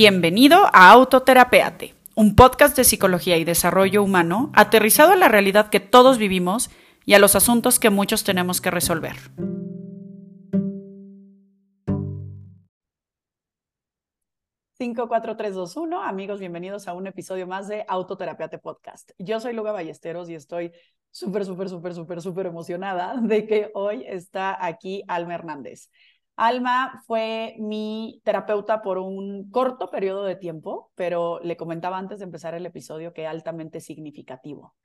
Bienvenido a Autoterapeate, un podcast de psicología y desarrollo humano aterrizado a la realidad que todos vivimos y a los asuntos que muchos tenemos que resolver. Cinco, cuatro, tres, dos, uno. Amigos, bienvenidos a un episodio más de Autoterapeate Podcast. Yo soy Luga Ballesteros y estoy súper, súper, súper, súper, súper emocionada de que hoy está aquí Alma Hernández. Alma fue mi terapeuta por un corto periodo de tiempo, pero le comentaba antes de empezar el episodio que altamente significativo.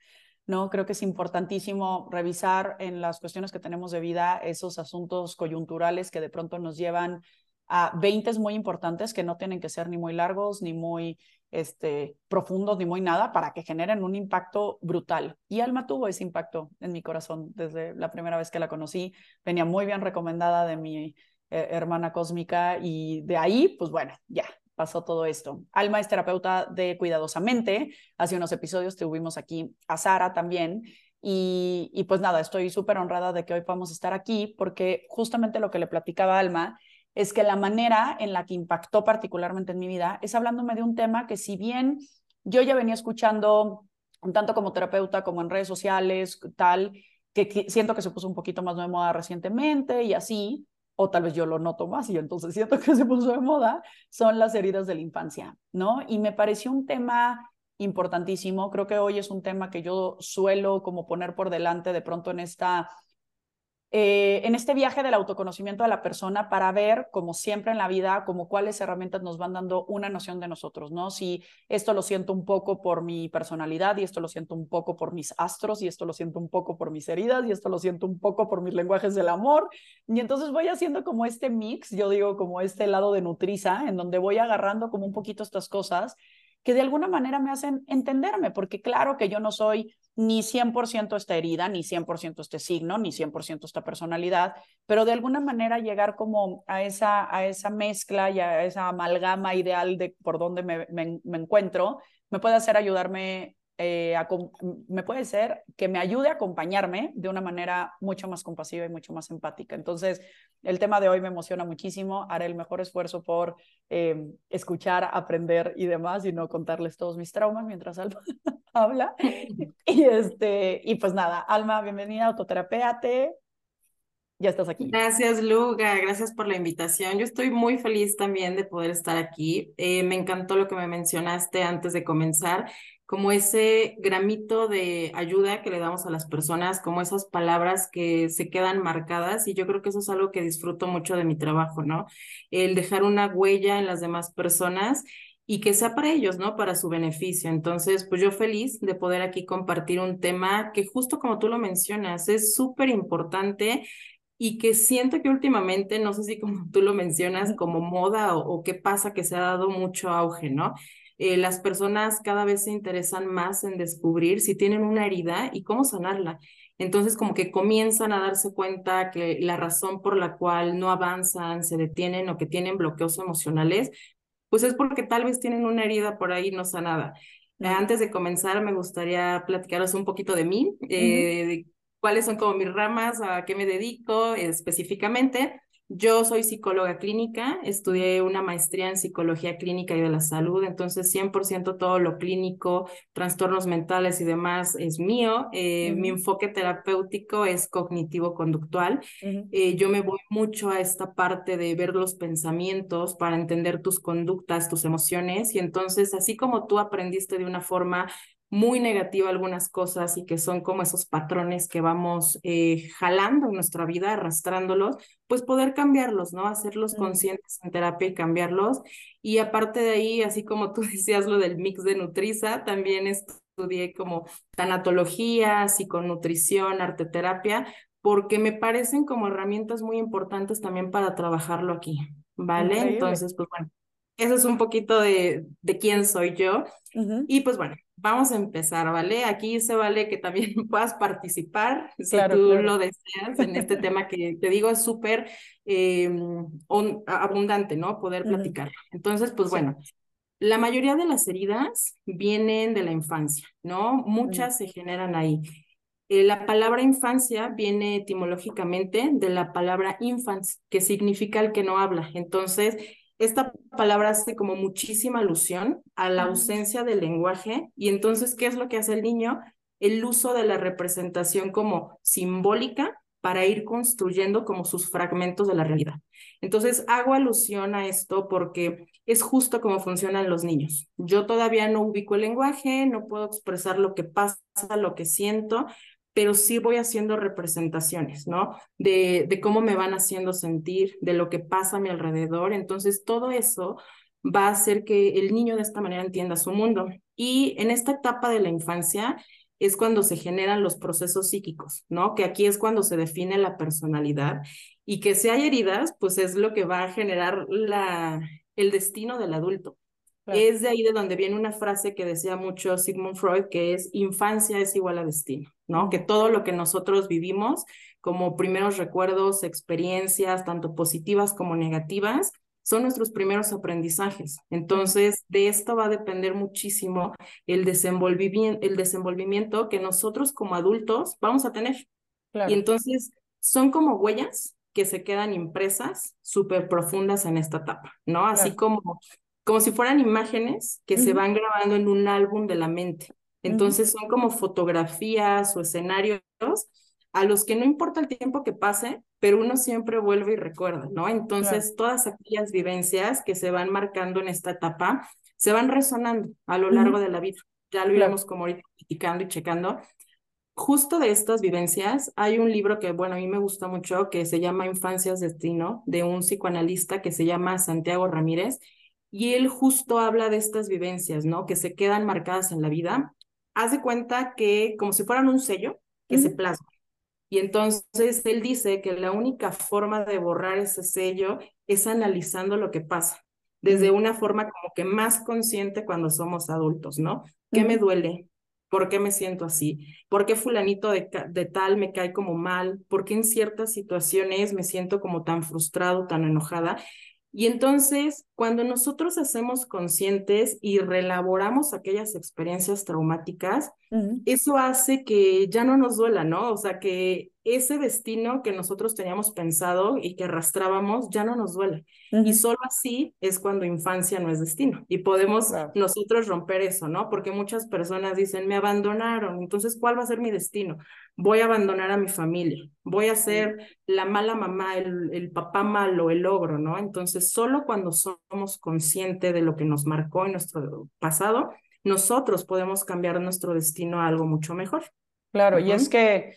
¿no? Creo que es importantísimo revisar en las cuestiones que tenemos de vida esos asuntos coyunturales que de pronto nos llevan a 20 muy importantes que no tienen que ser ni muy largos, ni muy este, profundos, ni muy nada, para que generen un impacto brutal. Y Alma tuvo ese impacto en mi corazón desde la primera vez que la conocí. Venía muy bien recomendada de mi eh, hermana cósmica, y de ahí, pues bueno, ya pasó todo esto. Alma es terapeuta de Cuidadosamente. Hace unos episodios tuvimos aquí a Sara también. Y, y pues nada, estoy súper honrada de que hoy podamos estar aquí porque justamente lo que le platicaba Alma es que la manera en la que impactó particularmente en mi vida es hablándome de un tema que si bien yo ya venía escuchando tanto como terapeuta como en redes sociales, tal, que siento que se puso un poquito más de moda recientemente y así, o tal vez yo lo noto más y entonces siento que se puso de moda, son las heridas de la infancia, ¿no? Y me pareció un tema importantísimo, creo que hoy es un tema que yo suelo como poner por delante de pronto en esta eh, en este viaje del autoconocimiento de la persona para ver, como siempre en la vida, como cuáles herramientas nos van dando una noción de nosotros, ¿no? Si esto lo siento un poco por mi personalidad y esto lo siento un poco por mis astros y esto lo siento un poco por mis heridas y esto lo siento un poco por mis lenguajes del amor. Y entonces voy haciendo como este mix, yo digo como este lado de nutriza, en donde voy agarrando como un poquito estas cosas que de alguna manera me hacen entenderme, porque claro que yo no soy ni 100% esta herida, ni 100% este signo, ni 100% esta personalidad, pero de alguna manera llegar como a esa, a esa mezcla y a esa amalgama ideal de por dónde me, me encuentro, me puede hacer ayudarme eh, me puede ser que me ayude a acompañarme de una manera mucho más compasiva y mucho más empática. Entonces, el tema de hoy me emociona muchísimo. Haré el mejor esfuerzo por eh, escuchar, aprender y demás y no contarles todos mis traumas mientras Alma habla. y, este, y pues nada, Alma, bienvenida a Autoterapeate. Ya estás aquí. Gracias, Luga. Gracias por la invitación. Yo estoy muy feliz también de poder estar aquí. Eh, me encantó lo que me mencionaste antes de comenzar como ese gramito de ayuda que le damos a las personas, como esas palabras que se quedan marcadas y yo creo que eso es algo que disfruto mucho de mi trabajo, ¿no? El dejar una huella en las demás personas y que sea para ellos, ¿no? Para su beneficio. Entonces, pues yo feliz de poder aquí compartir un tema que justo como tú lo mencionas, es súper importante y que siento que últimamente, no sé si como tú lo mencionas, como moda o, o qué pasa, que se ha dado mucho auge, ¿no? Eh, las personas cada vez se interesan más en descubrir si tienen una herida y cómo sanarla. Entonces, como que comienzan a darse cuenta que la razón por la cual no avanzan, se detienen o que tienen bloqueos emocionales, pues es porque tal vez tienen una herida por ahí no sanada. Antes de comenzar, me gustaría platicaros un poquito de mí, eh, de cuáles son como mis ramas, a qué me dedico específicamente. Yo soy psicóloga clínica, estudié una maestría en psicología clínica y de la salud, entonces 100% todo lo clínico, trastornos mentales y demás es mío. Eh, mi enfoque terapéutico es cognitivo-conductual. Eh, yo me voy mucho a esta parte de ver los pensamientos para entender tus conductas, tus emociones y entonces así como tú aprendiste de una forma muy negativa algunas cosas y que son como esos patrones que vamos eh, jalando en nuestra vida, arrastrándolos, pues poder cambiarlos, ¿no? Hacerlos conscientes en terapia y cambiarlos. Y aparte de ahí, así como tú decías lo del mix de Nutriza, también estudié como tanatología, psiconutrición, arteterapia, porque me parecen como herramientas muy importantes también para trabajarlo aquí, ¿vale? Entonces, pues bueno, eso es un poquito de, de quién soy yo. Y pues bueno, vamos a empezar, ¿vale? Aquí se vale que también puedas participar si tú lo deseas en este tema que te digo es súper eh, abundante, ¿no? Poder platicar. Entonces, pues bueno, la mayoría de las heridas vienen de la infancia, ¿no? Muchas se generan ahí. Eh, la palabra infancia viene etimológicamente de la palabra infants, que significa el que no habla. Entonces, esta palabra hace como muchísima alusión a la ausencia del lenguaje y entonces, ¿qué es lo que hace el niño? El uso de la representación como simbólica para ir construyendo como sus fragmentos de la realidad. Entonces, hago alusión a esto porque es justo como funcionan los niños. Yo todavía no ubico el lenguaje, no puedo expresar lo que pasa, lo que siento, pero sí voy haciendo representaciones, ¿no? De, de cómo me van haciendo sentir, de lo que pasa a mi alrededor. Entonces, todo eso va a hacer que el niño de esta manera entienda su mundo. Y en esta etapa de la infancia es cuando se generan los procesos psíquicos, ¿no? Que aquí es cuando se define la personalidad y que si hay heridas, pues es lo que va a generar la, el destino del adulto. Es de ahí de donde viene una frase que decía mucho Sigmund Freud, que es infancia es igual a destino, ¿no? Que todo lo que nosotros vivimos como primeros recuerdos, experiencias, tanto positivas como negativas, son nuestros primeros aprendizajes. Entonces, de esto va a depender muchísimo el desenvolvimiento, el desenvolvimiento que nosotros como adultos vamos a tener. Y entonces, son como huellas que se quedan impresas súper profundas en esta etapa, ¿no? Así como como si fueran imágenes que se van grabando en un álbum de la mente. Entonces son como fotografías o escenarios a los que no importa el tiempo que pase, pero uno siempre vuelve y recuerda, ¿no? Entonces todas aquellas vivencias que se van marcando en esta etapa se van resonando a lo largo de la vida. Ya lo iremos como ahorita criticando y checando. Justo de estas vivencias hay un libro que, bueno, a mí me gusta mucho, que se llama Infancias Destino, de un psicoanalista que se llama Santiago Ramírez, y él justo habla de estas vivencias, ¿no? Que se quedan marcadas en la vida. Haz de cuenta que como si fueran un sello que se plasma. Y entonces él dice que la única forma de borrar ese sello es analizando lo que pasa, desde una forma como que más consciente cuando somos adultos, ¿no? ¿Qué me duele? ¿Por qué me siento así? ¿Por qué fulanito de, de, tal me cae como mal? ¿Por qué en ciertas situaciones me siento como tan frustrado, tan enojada? Y entonces, cuando nosotros hacemos conscientes y relaboramos aquellas experiencias traumáticas, eso hace que ya no nos duela, ¿no? O sea, que ese destino que nosotros teníamos pensado y que arrastrábamos ya no nos duele. Y solo así es cuando infancia no es destino. Y podemos nosotros romper eso, ¿no? Porque muchas personas dicen, me abandonaron, entonces, ¿cuál va a ser mi destino? Voy a abandonar a mi familia, voy a ser la mala mamá, el, el papá malo, el ogro, ¿no? Entonces, solo cuando somos conscientes de lo que nos marcó en nuestro pasado, nosotros podemos cambiar nuestro destino a algo mucho mejor. Claro, y es que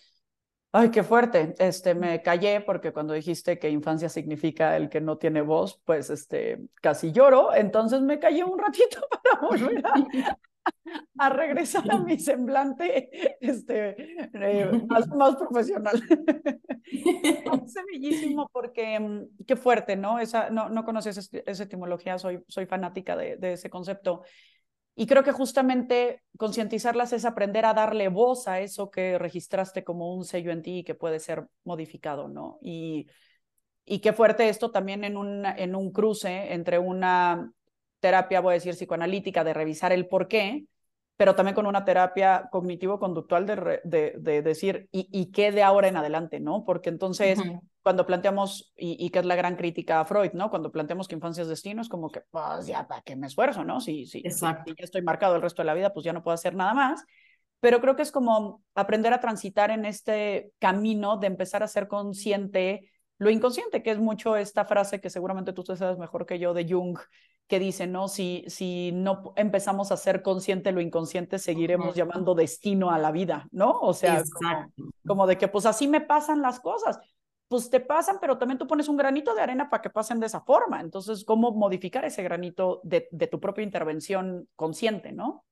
Ay, qué fuerte. Este, me callé porque cuando dijiste que infancia significa el que no tiene voz, pues este, casi lloro. Entonces me callé un ratito para volver a, regresar a mi semblante este, eh, más, más, profesional. es bellísimo porque mm, qué fuerte, ¿no? Esa, no, no conoces esa etimología, soy, soy fanática de, de ese concepto. Y creo que justamente concientizarlas es aprender a darle voz a eso que registraste como un sello en ti y que puede ser modificado, ¿no? Y, y qué fuerte esto también en un, en un cruce entre una terapia, voy a decir, psicoanalítica, de revisar el por qué, pero también con una terapia cognitivo-conductual de, de, de, decir, ¿y, ¿y qué de ahora en adelante? ¿no? Porque entonces, cuando planteamos, y, y que es la gran crítica a Freud, ¿no? Cuando planteamos que infancia es destino, es como que, pues ya, ¿para qué me esfuerzo? ¿no? Si, si, Exacto. si ya estoy marcado el resto de la vida, pues ya no puedo hacer nada más. Pero creo que es como aprender a transitar en este camino de empezar a ser consciente lo inconsciente, que es mucho esta frase que seguramente tú sabes mejor que yo de Jung, que dice, ¿no? Si, si no empezamos a ser consciente lo inconsciente, seguiremos llamando destino a la vida, ¿no? O sea, como, como, de que pues así me pasan las cosas. Pues te pasan, pero también tú pones un granito de arena para que pasen de esa forma. Entonces, ¿cómo modificar ese granito de, de tu propia intervención consciente, ¿no?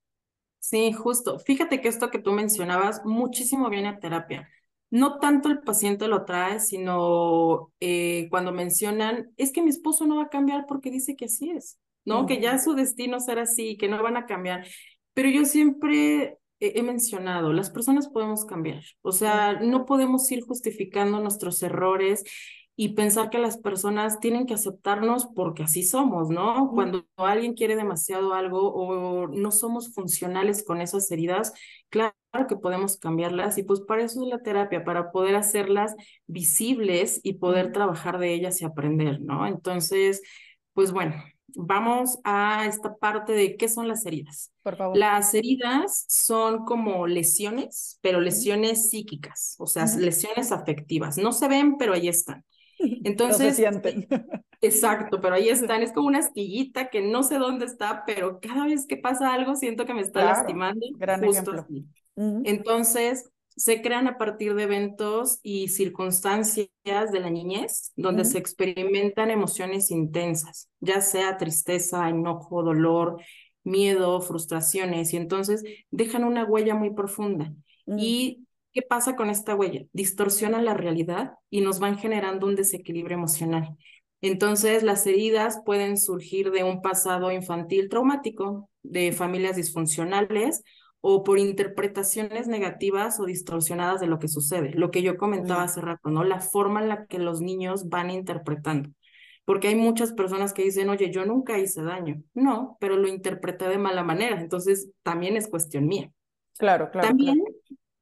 Sí, justo. Fíjate que esto que tú mencionabas muchísimo viene a terapia no tanto el paciente lo trae, sino eh, cuando mencionan, es que mi esposo no va a cambiar porque dice que así es, ¿no? Que ya su destino será así, que no van a cambiar. Pero yo siempre he, mencionado, las personas podemos cambiar, o sea, no podemos ir justificando nuestros errores y pensar que las personas tienen que aceptarnos porque así somos, ¿no? Cuando alguien quiere demasiado algo o no somos funcionales con esas heridas, claro que podemos cambiarlas y pues para eso es la terapia, para poder hacerlas visibles y poder trabajar de ellas y aprender, ¿no? Entonces, Pues bueno, vamos a esta parte de qué son las heridas. Por favor. Las heridas son como lesiones, pero lesiones psíquicas, o sea, lesiones afectivas. No se ven, pero ahí están. Entonces, no se sienten. Exacto, pero ahí están. Es como una astillita que no sé dónde está, pero cada vez que pasa algo siento que me está lastimando. Gran justo ejemplo. así. Entonces, se crean a partir de eventos y circunstancias de la niñez donde se experimentan emociones intensas, ya sea tristeza, enojo, dolor, miedo, frustraciones, y entonces dejan una huella muy profunda. ¿Y qué pasa con esta huella? Distorsionan la realidad y nos van generando un desequilibrio emocional. Entonces, las heridas pueden surgir de un pasado infantil traumático, de familias disfuncionales o por interpretaciones negativas o distorsionadas de lo que sucede. Lo que yo comentaba hace rato, ¿no? La forma en la que los niños van interpretando. Porque hay muchas personas que dicen, oye, yo nunca hice daño. No, pero lo interpreté de mala manera. Entonces, también es cuestión mía. Claro, claro. También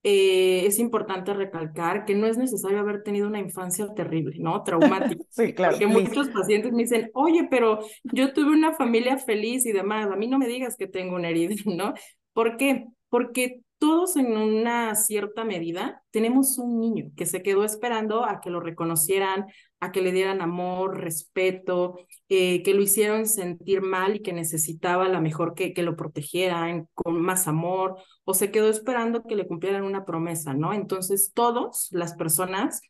eh, es importante recalcar que no es necesario haber tenido una infancia terrible, ¿no? Traumática. sí, claro. Porque muchos pacientes me dicen, oye, pero yo tuve una familia feliz y demás. A mí no me digas que tengo una herida, ¿no? ¿Por qué? Porque todos en una cierta medida tenemos un niño que se quedó esperando a que lo reconocieran, a que le dieran amor, respeto, eh, que lo hicieron sentir mal y que necesitaba a la mejor que, que lo protegieran con más amor, o se quedó esperando que le cumplieran una promesa, ¿no? Entonces, todos, las personas,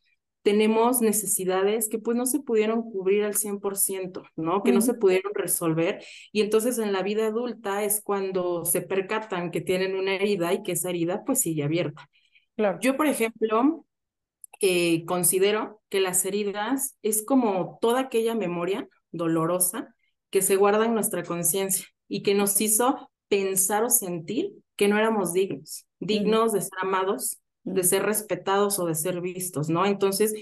tenemos necesidades que pues no se pudieron cubrir al 100%, ¿no? Que no se pudieron resolver. Y entonces en la vida adulta es cuando se percatan que tienen una herida y que esa herida pues sigue abierta. Claro. Yo, por ejemplo, eh, considero que las heridas es como toda aquella memoria dolorosa que se guarda en nuestra conciencia y que nos hizo pensar o sentir que no éramos dignos, dignos de ser amados, de ser respetados o de ser vistos, ¿no? Entonces,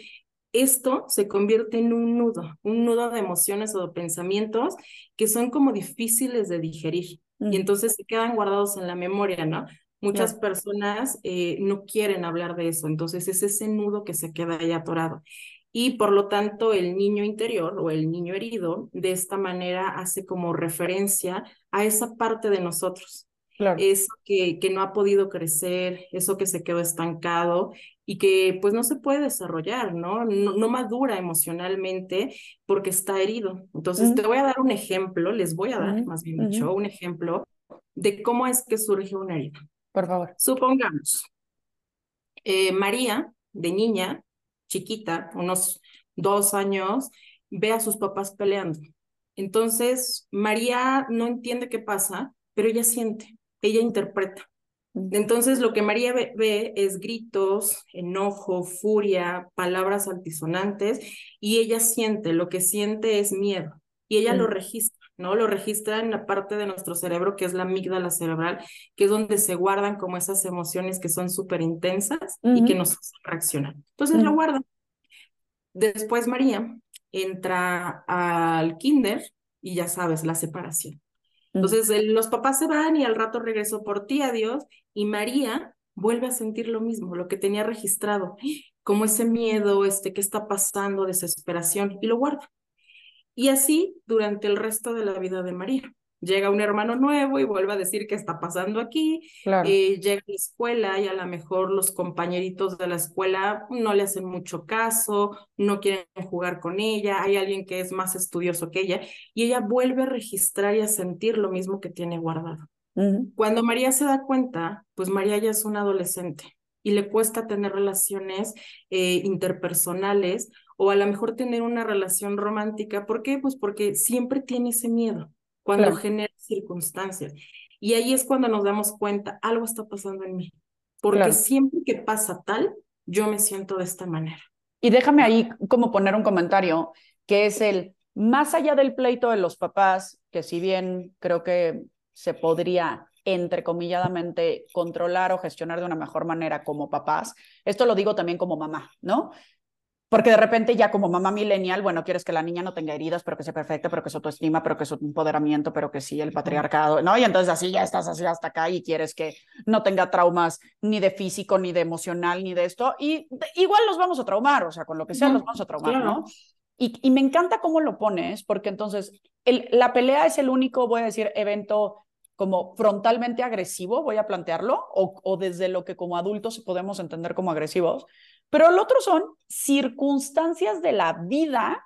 esto se convierte en un nudo, un nudo de emociones o de pensamientos que son como difíciles de digerir y entonces se quedan guardados en la memoria, ¿no? Muchas personas eh, no quieren hablar de eso, entonces es ese nudo que se queda ahí atorado. Y por lo tanto, el niño interior o el niño herido de esta manera hace como referencia a esa parte de nosotros, eso que, que no ha podido crecer, eso que se quedó estancado y que pues no se puede desarrollar, ¿no? No, madura emocionalmente porque está herido. Entonces, te voy a dar un ejemplo, les voy a dar, más bien dicho, un ejemplo de cómo es que surge una herida. Por favor. Supongamos, eh, María, de niña, chiquita, unos dos años, ve a sus papás peleando. Entonces, María no entiende qué pasa, pero ella siente ella interpreta. Entonces lo que María ve, es gritos, enojo, furia, palabras altisonantes y ella siente, lo que siente es miedo y ella lo registra, ¿no? Lo registra en la parte de nuestro cerebro que es la amígdala cerebral, que es donde se guardan como esas emociones que son súper intensas y que nos hacen reaccionar. Entonces lo guarda. Después María entra al kinder y ya sabes, la separación. Entonces los papás se van y al rato regresó por ti, adiós, y María vuelve a sentir lo mismo, lo que tenía registrado, como ese miedo, este, qué está pasando, desesperación, y lo guarda. Y así durante el resto de la vida de María llega un hermano nuevo y vuelve a decir qué está pasando aquí, eh, llega a la escuela y a lo mejor los compañeritos de la escuela no le hacen mucho caso, no quieren jugar con ella, hay alguien que es más estudioso que ella y ella vuelve a registrar y a sentir lo mismo que tiene guardado. Cuando María se da cuenta, pues María ya es una adolescente y le cuesta tener relaciones eh, interpersonales o a lo mejor tener una relación romántica. ¿Por qué? Pues porque siempre tiene ese miedo cuando genera circunstancias. Y ahí es cuando nos damos cuenta, algo está pasando en mí. Porque siempre que pasa tal, yo me siento de esta manera. Y déjame ahí como poner un comentario, que es el, más allá del pleito de los papás, que si bien creo que se podría entrecomilladamente controlar o gestionar de una mejor manera como papás, esto lo digo también como mamá, ¿no? Porque de repente ya como mamá millennial, bueno, quieres que la niña no tenga heridas, pero que sea perfecta, pero que es autoestima, pero que es empoderamiento, pero que sí el patriarcado, ¿no? Y entonces así ya estás así hasta acá y quieres que no tenga traumas ni de físico, ni de emocional, ni de esto. Y igual los vamos a traumar, o sea, con lo que sea los vamos a traumar, ¿no? Y, y, me encanta cómo lo pones, porque entonces el, la pelea es el único, voy a decir, evento como frontalmente agresivo, voy a plantearlo, o, o desde lo que como adultos podemos entender como agresivos, pero el otro son circunstancias de la vida,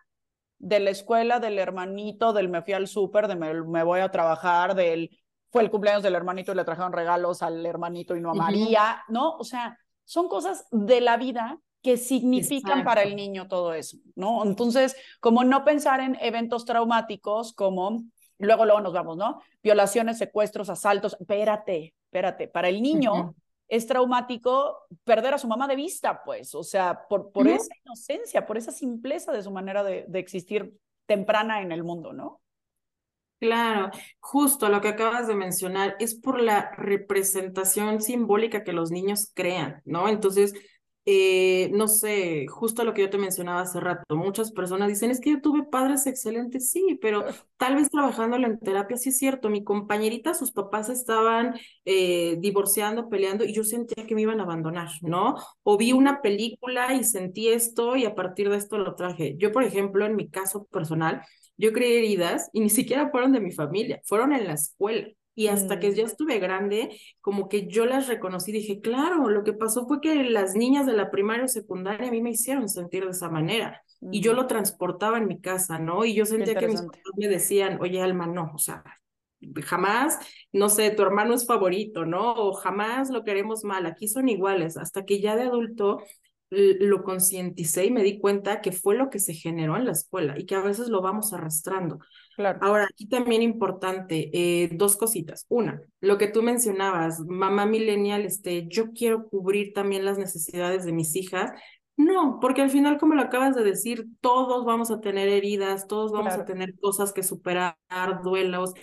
de la escuela, del hermanito, del me fui al súper, de me, me, voy a trabajar, del fue el cumpleaños del hermanito y le trajeron regalos al hermanito y no a María, uh -huh. ¿no? O sea, son cosas de la vida que significan Exacto. para el niño todo eso, ¿no? Entonces, como no pensar en eventos traumáticos como, luego, luego nos vamos, ¿no? Violaciones, secuestros, asaltos, espérate, espérate, para el niño uh -huh. es traumático perder a su mamá de vista, pues, o sea, por, por uh -huh. esa inocencia, por esa simpleza de su manera de, de existir temprana en el mundo, ¿no? Claro, justo lo que acabas de mencionar es por la representación simbólica que los niños crean, ¿no? Entonces, eh, no sé, justo lo que yo te mencionaba hace rato, muchas personas dicen, es que yo tuve padres excelentes, sí, pero tal vez trabajándolo en terapia, sí es cierto, mi compañerita, sus papás estaban eh, divorciando, peleando, y yo sentía que me iban a abandonar, ¿no? O vi una película y sentí esto y a partir de esto lo traje. Yo, por ejemplo, en mi caso personal, yo creé heridas y ni siquiera fueron de mi familia, fueron en la escuela. Y hasta que ya estuve grande, como que yo las reconocí, dije, claro, lo que pasó fue que las niñas de la primaria o secundaria a mí me hicieron sentir de esa manera. Mm. Y yo lo transportaba en mi casa, ¿no? Y yo sentía que mis papás me decían, oye, Alma, no, o sea, jamás, no sé, tu hermano es favorito, ¿no? O jamás lo queremos mal, aquí son iguales. Hasta que ya de adulto lo concienticé y me di cuenta que fue lo que se generó en la escuela y que a veces lo vamos arrastrando. Claro. Ahora, aquí también importante, eh, dos cositas. Una, lo que tú mencionabas, mamá millennial, este, yo quiero cubrir también las necesidades de mis hijas. No, porque al final, como lo acabas de decir, todos vamos a tener heridas, todos vamos claro. a tener cosas que superar, duelos.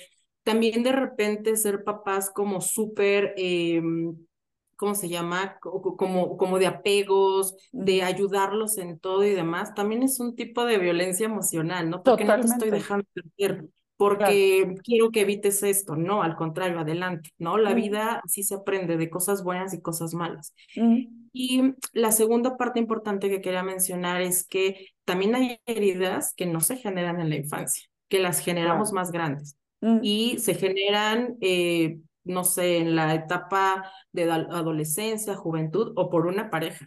También de repente ser papás como súper... Eh, ¿cómo se llama? Como, como de apegos, de ayudarlos en todo y demás, también es un tipo de violencia emocional, ¿no? Porque Totalmente. no te estoy dejando perder, porque claro. quiero que evites esto, no, al contrario, adelante, ¿no? La vida sí se aprende de cosas buenas y cosas malas. Y la segunda parte importante que quería mencionar es que también hay heridas que no se generan en la infancia, que las generamos más grandes. Y se generan eh, no sé, en la etapa de adolescencia, juventud o por una pareja,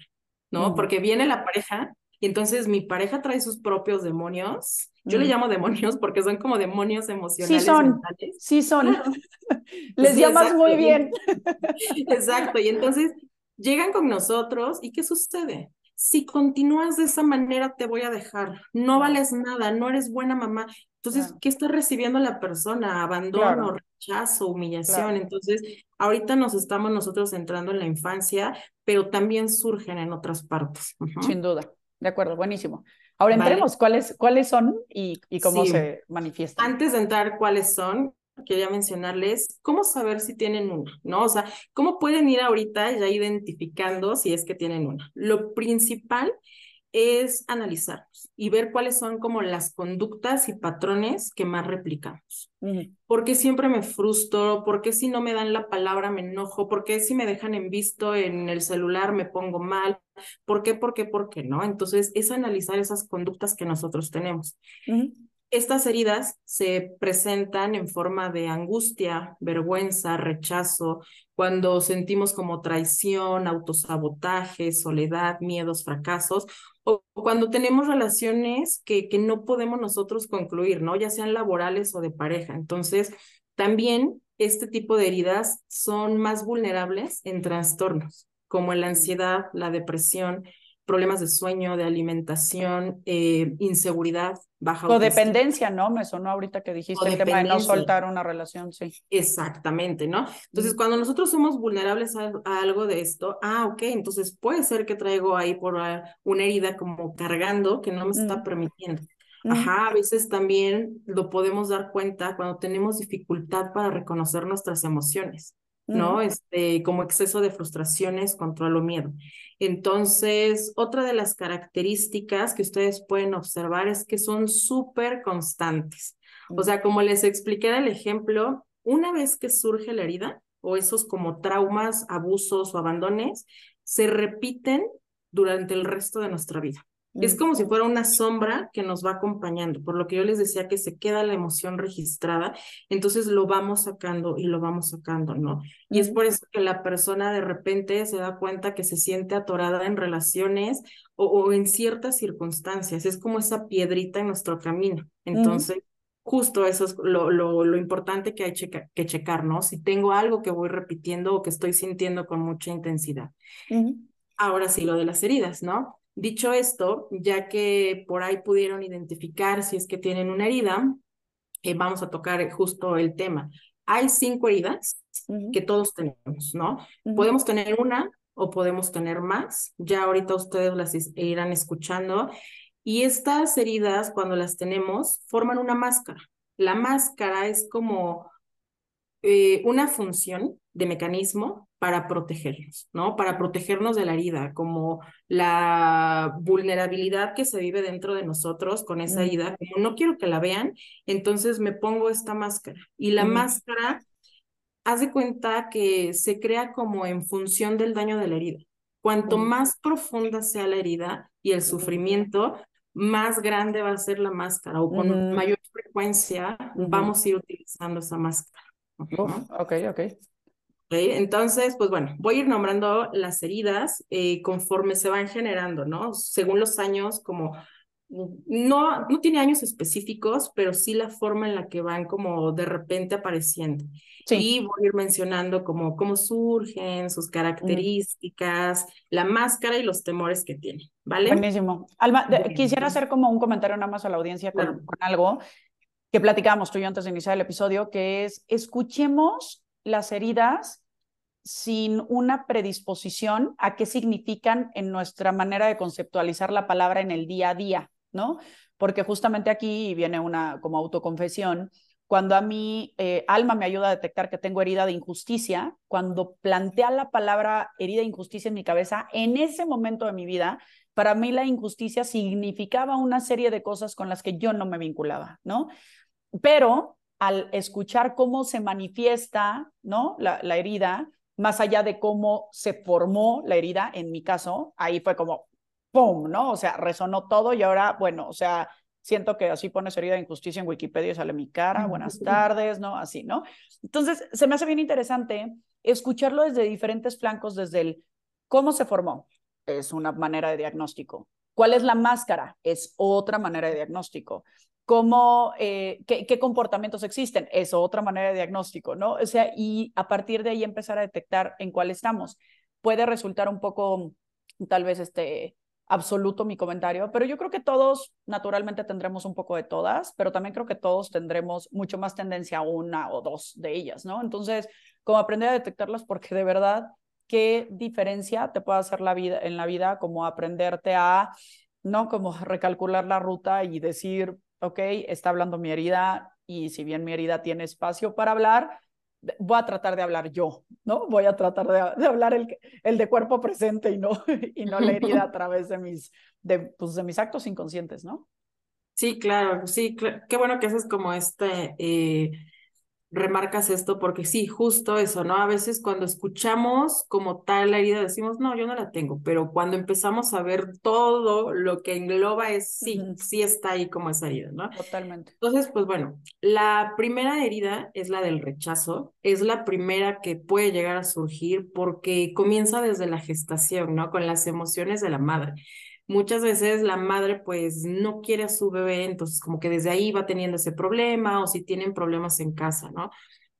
¿no? Mm. Porque viene la pareja y entonces mi pareja trae sus propios demonios. Yo mm. le llamo demonios porque son como demonios emocionales. Sí son, mentales. sí son. Les sí, llamas exacto. muy bien. exacto, y entonces llegan con nosotros y ¿qué sucede? Si continúas de esa manera te voy a dejar, no vales nada, no eres buena mamá. Entonces, claro. ¿qué está recibiendo la persona? Abandono, claro. rechazo, humillación. Claro. Entonces, ahorita nos estamos nosotros entrando en la infancia, pero también surgen en otras partes. Uh -huh. Sin duda. De acuerdo, buenísimo. Ahora vale. entremos, ¿cuáles, ¿cuáles son y, y cómo sí. se manifiestan? Antes de entrar, ¿cuáles son? Quería mencionarles cómo saber si tienen una, ¿no? O sea, cómo pueden ir ahorita ya identificando si es que tienen una. Lo principal es analizarnos y ver cuáles son como las conductas y patrones que más replicamos. Uh -huh. ¿Por qué siempre me frustro? ¿Por qué si no me dan la palabra me enojo? ¿Por qué si me dejan en visto en el celular me pongo mal? ¿Por qué? ¿Por qué? ¿Por qué? ¿No? Entonces es analizar esas conductas que nosotros tenemos. Uh -huh. Estas heridas se presentan en forma de angustia, vergüenza, rechazo, cuando sentimos como traición, autosabotaje, soledad, miedos, fracasos, o cuando tenemos relaciones que, que no podemos nosotros concluir, ¿no? Ya sean laborales o de pareja. Entonces, también este tipo de heridas son más vulnerables en trastornos, como la ansiedad, la depresión, problemas de sueño, de alimentación, eh, inseguridad, baja Codependencia, ¿no? Me sonó ahorita que dijiste el tema de no soltar una relación, sí. Exactamente, ¿no? Entonces, cuando nosotros somos vulnerables a, a, algo de esto, ah, ok, entonces puede ser que traigo ahí por una herida como cargando que no me está mm. permitiendo. Mm. Ajá, a veces también lo podemos dar cuenta cuando tenemos dificultad para reconocer nuestras emociones. ¿No? Este, como exceso de frustraciones, control o miedo. Entonces, otra de las características que ustedes pueden observar es que son súper constantes. O sea, como les expliqué en el ejemplo, una vez que surge la herida o esos como traumas, abusos o abandones, se repiten durante el resto de nuestra vida. Es como si fuera una sombra que nos va acompañando, por lo que yo les decía que se queda la emoción registrada, entonces lo vamos sacando y lo vamos sacando, ¿no? Y es por eso que la persona de repente se da cuenta que se siente atorada en relaciones o, en ciertas circunstancias, es como esa piedrita en nuestro camino. Entonces, justo eso es lo, lo, lo importante que hay que checar, ¿no? Si tengo algo que voy repitiendo o que estoy sintiendo con mucha intensidad. Ahora sí, lo de las heridas, ¿no? Dicho esto, ya que por ahí pudieron identificar si es que tienen una herida, eh, vamos a tocar justo el tema. Hay cinco heridas que todos tenemos, ¿no? Podemos tener una o podemos tener más. Ya ahorita ustedes las irán escuchando. Y estas heridas, cuando las tenemos, forman una máscara. La máscara es como eh, una función de mecanismo para protegernos, ¿no? Para protegernos de la herida, como la vulnerabilidad que se vive dentro de nosotros con esa herida, como no quiero que la vean, entonces me pongo esta máscara. Y la máscara, haz de cuenta que se crea como en función del daño de la herida. Cuanto más profunda sea la herida y el sufrimiento, más grande va a ser la máscara o con mayor frecuencia vamos a ir utilizando esa máscara ok, ok. Entonces, pues bueno, voy a ir nombrando las heridas eh, conforme se van generando, ¿no? Según los años, como no, no tiene años específicos, pero sí la forma en la que van como de repente apareciendo. Y voy a ir mencionando como cómo surgen, sus características, la máscara y los temores que tiene, ¿vale? Buenísimo. Alma, quisiera hacer como un comentario nada más a la audiencia con, con algo que platicábamos tú y yo antes de iniciar el episodio, que es escuchemos las heridas sin una predisposición a qué significan en nuestra manera de conceptualizar la palabra en el día a día, ¿no? Porque justamente aquí viene una como autoconfesión. Cuando a mí eh, Alma me ayuda a detectar que tengo herida de injusticia, cuando plantea la palabra herida de injusticia en mi cabeza, en ese momento de mi vida, para mí la injusticia significaba una serie de cosas con las que yo no me vinculaba, ¿no? Pero al escuchar cómo se manifiesta, ¿no? La, la herida, más allá de cómo se formó la herida, en mi caso, ahí fue como, ¡pum!, ¿no? O sea, resonó todo y ahora, bueno, o sea, siento que así pones herida de injusticia en Wikipedia y sale mi cara, buenas tardes, ¿no? Así, ¿no? Entonces, se me hace bien interesante escucharlo desde diferentes flancos, desde el cómo se formó, es una manera de diagnóstico. ¿Cuál es la máscara? Es otra manera de diagnóstico cómo, eh, qué, comportamientos existen, es otra manera de diagnóstico, ¿no? O sea, y a partir de ahí empezar a detectar en cuál estamos. Puede resultar un poco, tal vez, este, absoluto mi comentario, pero yo creo que todos naturalmente tendremos un poco de todas, pero también creo que todos tendremos mucho más tendencia a una o dos de ellas, ¿no? Entonces, como aprender a detectarlas, porque de verdad, qué diferencia te puede hacer la vida en la vida, como aprenderte a, ¿no? Como recalcular la ruta y decir, ok, está hablando mi herida y si bien mi herida tiene espacio para hablar, voy a tratar de hablar yo, ¿no? Voy a tratar de, hablar el, el, de cuerpo presente y no, y no la herida a través de mis, de, pues, de mis actos inconscientes, ¿no? Sí, claro, sí, qué bueno que haces como este, eh, remarcas esto porque sí, justo eso, ¿no? A veces cuando escuchamos como tal la herida decimos, no, yo no la tengo, pero cuando empezamos a ver todo lo que engloba es, sí, sí está ahí como esa herida, ¿no? Totalmente. Entonces, pues bueno, la primera herida es la del rechazo, es la primera que puede llegar a surgir porque comienza desde la gestación, ¿no? Con las emociones de la madre muchas veces la madre pues no quiere a su bebé, entonces como que desde ahí va teniendo ese problema o si tienen problemas en casa, ¿no?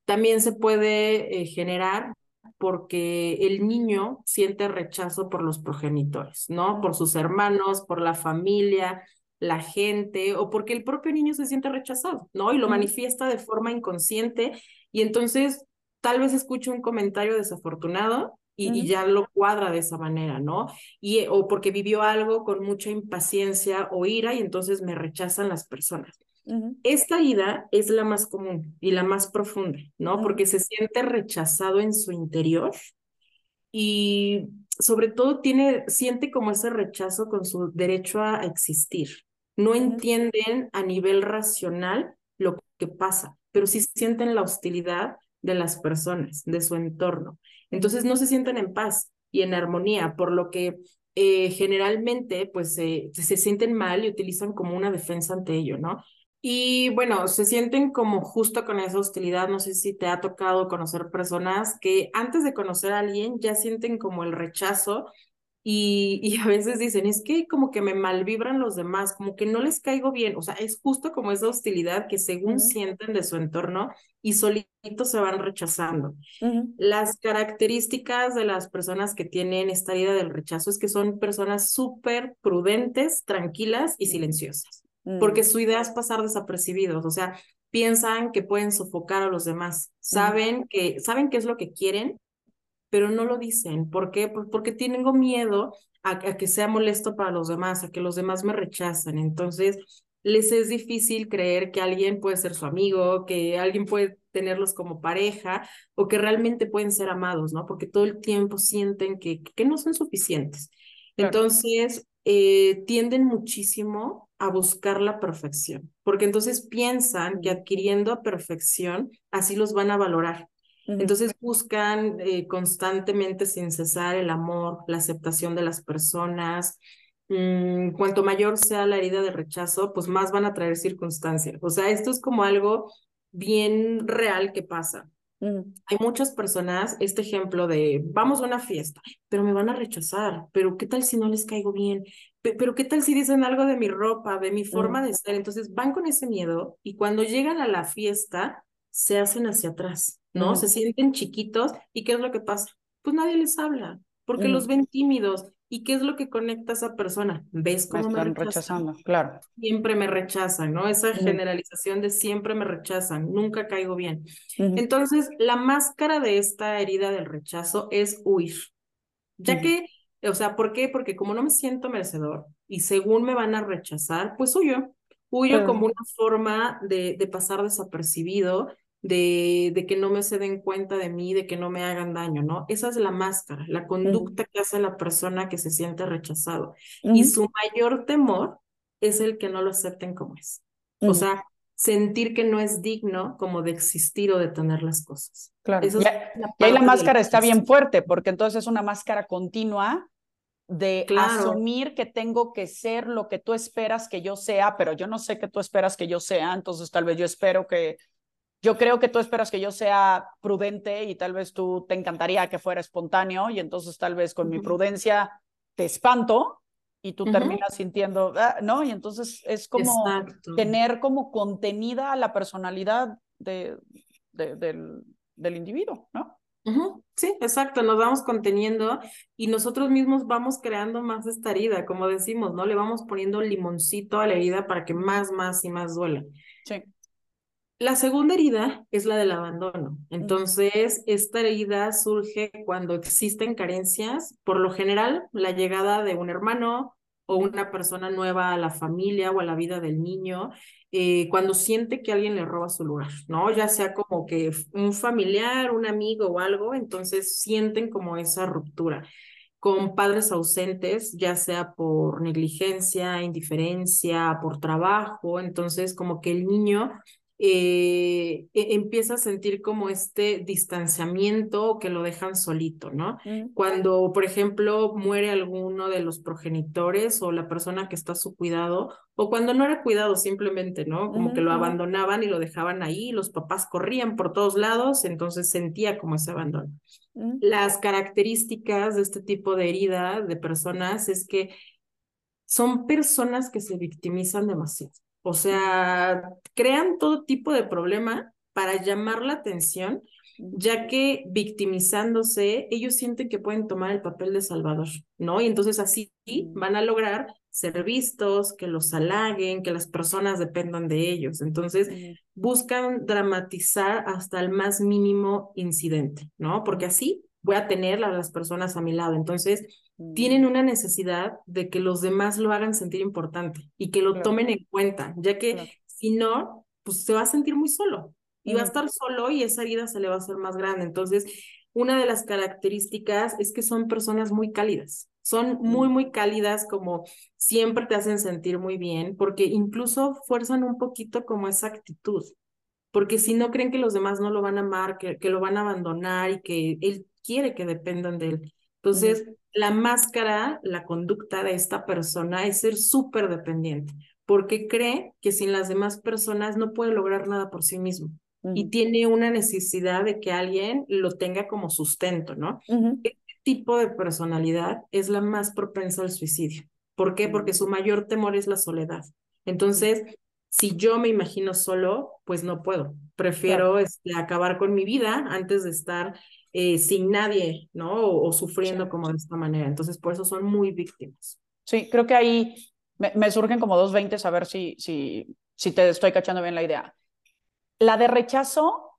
También se puede eh, generar porque el niño siente rechazo por los progenitores, ¿no? Por sus hermanos, por la familia, la gente, o porque el propio niño se siente rechazado, ¿no? Y lo manifiesta de forma inconsciente y entonces tal vez escucha un comentario desafortunado y, ya lo cuadra de esa manera, ¿no? Y, o porque vivió algo con mucha impaciencia o ira y entonces me rechazan las personas. Esta ida es la más común y la más profunda, ¿no? Porque se siente rechazado en su interior y sobre todo tiene, siente como ese rechazo con su derecho a existir. No entienden a nivel racional lo que pasa, pero sí sienten la hostilidad de las personas, de su entorno. Entonces no se sienten en paz y en armonía, por lo que eh, generalmente pues se sienten mal y utilizan como una defensa ante ello, ¿no? Y bueno, se sienten como justo con esa hostilidad. No sé si te ha tocado conocer personas que antes de conocer a alguien ya sienten como el rechazo y, y, a veces dicen, es que como que me malvibran los demás, como que no les caigo bien. O sea, es justo como esa hostilidad que según sienten de su entorno y solitos se van rechazando. Las características de las personas que tienen esta herida del rechazo es que son personas súper prudentes, tranquilas y silenciosas porque mm. su idea es pasar desapercibidos, o sea, piensan que pueden sofocar a los demás, saben que saben qué es lo que quieren, pero no lo dicen. ¿Por qué? Pues porque tengo miedo a, que sea molesto para los demás, a que los demás me rechazan. Entonces, les es difícil creer que alguien puede ser su amigo, que alguien puede tenerlos como pareja o que realmente pueden ser amados, ¿no? Porque todo el tiempo sienten que, que no son suficientes. Entonces, eh, tienden muchísimo a buscar la perfección, porque entonces piensan que adquiriendo perfección, así los van a valorar. Entonces buscan eh, constantemente, sin cesar, el amor, la aceptación de las personas. Mm, cuanto mayor sea la herida de rechazo, pues más van a traer circunstancias. O sea, esto es como algo bien real que pasa. Hay muchas personas, este ejemplo de vamos a una fiesta, pero me van a rechazar, pero ¿qué tal si no les caigo bien? Pero ¿qué tal si dicen algo de mi ropa, de mi forma de ser? Entonces van con ese miedo y cuando llegan a la fiesta se hacen hacia atrás, ¿no? Se sienten chiquitos y ¿qué es lo que pasa? Pues nadie les habla porque los ven tímidos ¿Y qué es lo que conecta a esa persona? ¿Ves cómo me, están rechazando? Claro. Siempre me rechazan, ¿no? Esa generalización de siempre me rechazan, nunca caigo bien. Entonces, la máscara de esta herida del rechazo es huir. Ya que, o sea, ¿por qué? Porque como no me siento merecedor y según me van a rechazar, pues huyo. Huyo como una forma de, de pasar desapercibido de, de, que no me se den cuenta de mí, de que no me hagan daño, ¿no? Esa es la máscara, la conducta que hace la persona que se siente rechazado. Y su mayor temor es el que no lo acepten como es. O sea, sentir que no es digno como de existir o de tener las cosas. Claro. y, ahí la máscara está bien fuerte, porque entonces es una máscara continua de asumir que tengo que ser lo que tú esperas que yo sea, pero yo no sé que tú esperas que yo sea, entonces tal vez yo espero que yo creo que tú esperas que yo sea prudente y tal vez tú te encantaría que fuera espontáneo y entonces tal vez con mi prudencia te espanto y tú terminas sintiendo, ah, ¿no? Y entonces es como tener como contenida la personalidad de, del, del individuo, ¿no? Sí, exacto, nos vamos conteniendo y nosotros mismos vamos creando más esta herida, como decimos, ¿no? Le vamos poniendo limoncito a la herida para que más, más y más duela. Sí. La segunda herida es la del abandono. Entonces, esta herida surge cuando existen carencias, por lo general, la llegada de un hermano o una persona nueva a la familia o a la vida del niño, eh, cuando siente que alguien le roba su lugar, ¿no? Ya sea como que un familiar, un amigo o algo, entonces sienten como esa ruptura con padres ausentes, ya sea por negligencia, indiferencia, por trabajo, entonces como que el niño eh, e, empieza a sentir como este distanciamiento que lo dejan solito, ¿no? Mm. Cuando, por ejemplo, muere alguno de los progenitores o la persona que está a su cuidado, o cuando no era cuidado simplemente, ¿no? Como que lo abandonaban y lo dejaban ahí, los papás corrían por todos lados, entonces sentía como ese abandono. Mm. Las características de este tipo de herida de personas es que son personas que se victimizan demasiado. O sea, crean todo tipo de problema para llamar la atención, ya que victimizándose, ellos sienten que pueden tomar el papel de salvador, ¿no? Y entonces así van a lograr ser vistos, que los halaguen, que las personas dependan de ellos. Entonces, buscan dramatizar hasta el más mínimo incidente, ¿no? Porque así voy a tener a las personas a mi lado. Entonces, tienen una necesidad de que los demás lo hagan sentir importante y que lo tomen en cuenta, ya que si no, pues se va a sentir muy solo y va a estar solo y esa herida se le va a hacer más grande. Entonces, una de las características es que son personas muy cálidas, son muy, muy cálidas, como siempre te hacen sentir muy bien, porque incluso fuerzan un poquito como esa actitud, porque si no creen que los demás no lo van a amar, que, que lo van a abandonar y que él quiere que dependan de él Entonces, la máscara, la conducta de esta persona es ser súper dependiente, porque cree que sin las demás personas no puede lograr nada por sí mismo y tiene una necesidad de que alguien lo tenga como sustento, ¿no? Este tipo de personalidad es la más propensa al suicidio. ¿Por qué? Porque su mayor temor es la soledad. Entonces, si yo me imagino solo, pues no puedo. Prefiero este, acabar con mi vida antes de estar eh, sin nadie, ¿no? O, sufriendo como de esta manera. Entonces, por eso son muy víctimas. Sí, creo que ahí me, surgen como dos veinte a ver si, si, si te estoy cachando bien la idea. La de rechazo,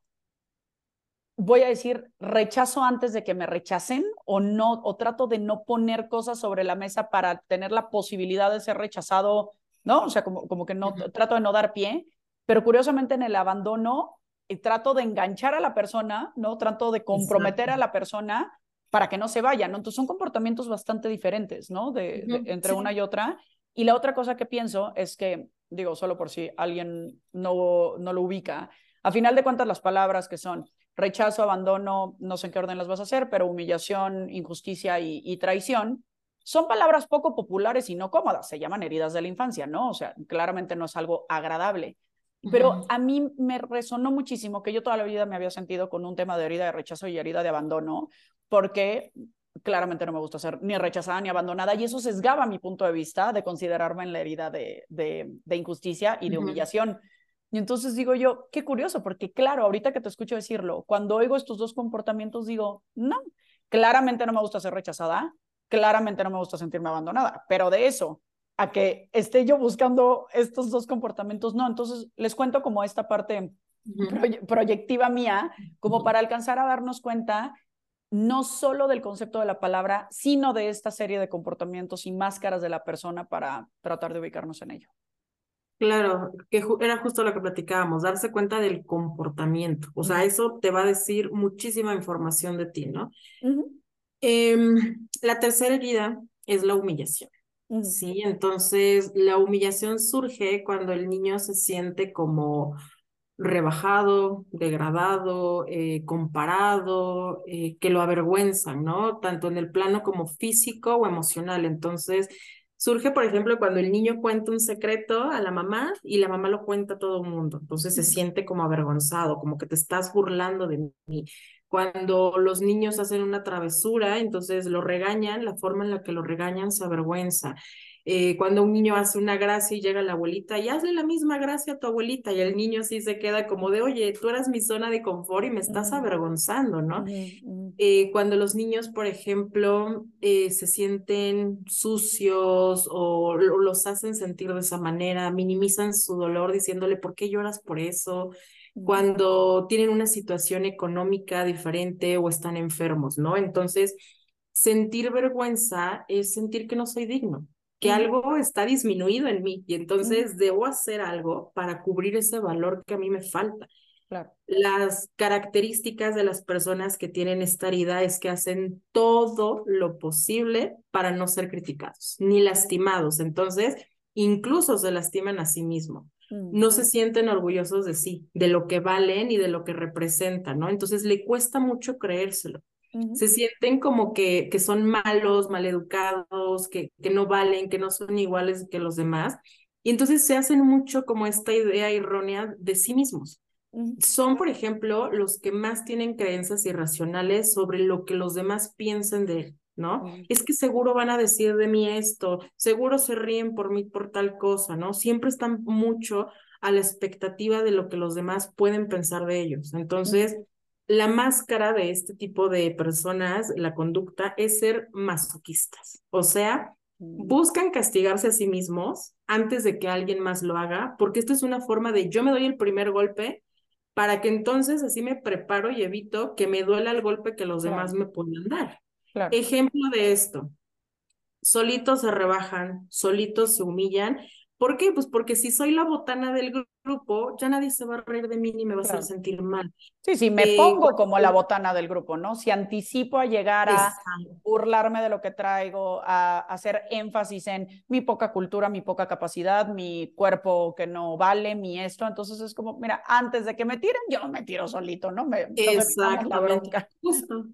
voy a decir, rechazo antes de que me rechacen o no, o trato de no poner cosas sobre la mesa para tener la posibilidad de ser rechazado ¿no? O sea, como, como que no, trato de no dar pie, pero curiosamente en el abandono eh, trato de enganchar a la persona, ¿no? Trato de comprometer a la persona para que no se vaya, ¿no? Entonces son comportamientos bastante diferentes, ¿no? De, entre una y otra. Y la otra cosa que pienso es que, digo, solo por si alguien no, no lo ubica, a final de cuentas las palabras que son rechazo, abandono, no sé en qué orden las vas a hacer, pero humillación, injusticia y, y traición, son palabras poco populares y no cómodas, se llaman heridas de la infancia, ¿no? O sea, claramente no es algo agradable. Pero a mí me resonó muchísimo que yo toda la vida me había sentido con un tema de herida de rechazo y herida de abandono, porque claramente no me gusta ser ni rechazada ni abandonada, y eso sesgaba mi punto de vista de considerarme en la herida de, de, injusticia y de humillación. Y entonces digo yo, qué curioso, porque claro, ahorita que te escucho decirlo, cuando oigo estos dos comportamientos, digo, no, claramente no me gusta ser rechazada, claramente no me gusta sentirme abandonada, pero de eso a que esté yo buscando estos dos comportamientos, no. Entonces, les cuento como esta parte proyectiva mía, como para alcanzar a darnos cuenta no solo del concepto de la palabra, sino de esta serie de comportamientos y máscaras de la persona para tratar de ubicarnos en ello. Claro, que era justo lo que platicábamos, darse cuenta del comportamiento. O sea, eso te va a decir muchísima información de ti, ¿no? Em, la tercera herida es la humillación. Sí, entonces la humillación surge cuando el niño se siente como rebajado, degradado, eh, comparado, eh, que lo avergüenzan, ¿no? Tanto en el plano como físico o emocional. Entonces, surge, por ejemplo, cuando el niño cuenta un secreto a la mamá y la mamá lo cuenta a todo el mundo. Entonces se siente como avergonzado, como que te estás burlando de mí. Cuando los niños hacen una travesura, entonces lo regañan, la forma en la que lo regañan se avergüenza. Eh, cuando un niño hace una gracia y llega la abuelita y hazle la misma gracia a tu abuelita y el niño sí se queda como de, oye, tú eras mi zona de confort y me estás avergonzando, ¿no? Eh, cuando los niños, por ejemplo, eh, se sienten sucios o, o, los hacen sentir de esa manera, minimizan su dolor diciéndole, ¿por qué lloras por eso? Cuando tienen una situación económica diferente o están enfermos, ¿no? Entonces, sentir vergüenza es sentir que no soy digno, que algo está disminuido en mí y entonces debo hacer algo para cubrir ese valor que a mí me falta. Las características de las personas que tienen esta herida es que hacen todo lo posible para no ser criticados ni lastimados. Entonces, incluso se lastiman a sí mismos no se sienten orgullosos de sí, de lo que valen y de lo que representan, ¿no? Entonces le cuesta mucho creérselo. Se sienten como que, que son malos, maleducados, que, que no valen, que no son iguales que los demás. Y entonces se hacen mucho como esta idea errónea de sí mismos. Son, por ejemplo, los que más tienen creencias irracionales sobre lo que los demás piensan de él. ¿No? Es que seguro van a decir de mí esto, seguro se ríen por mí por tal cosa, ¿no? Siempre están mucho a la expectativa de lo que los demás pueden pensar de ellos. Entonces, la máscara de este tipo de personas, la conducta, es ser masoquistas. O sea, buscan castigarse a sí mismos antes de que alguien más lo haga, porque esto es una forma de yo me doy el primer golpe para que entonces así me preparo y evito que me duela el golpe que los demás me puedan dar. Ejemplo de esto, solitos se rebajan, solitos se humillan. ¿Por qué? Pues porque si soy la botana del grupo, ya nadie se va a reír de mí ni me va a hacer sentir mal. Sí, sí, me eh, pongo como la botana del grupo, ¿no? Si anticipo a llegar a burlarme de lo que traigo, a hacer énfasis en mi poca cultura, mi poca capacidad, mi cuerpo que no vale, mi esto, entonces es como, mira, antes de que me tiren, yo me tiro solito, ¿no? Me, Exactamente. Justo.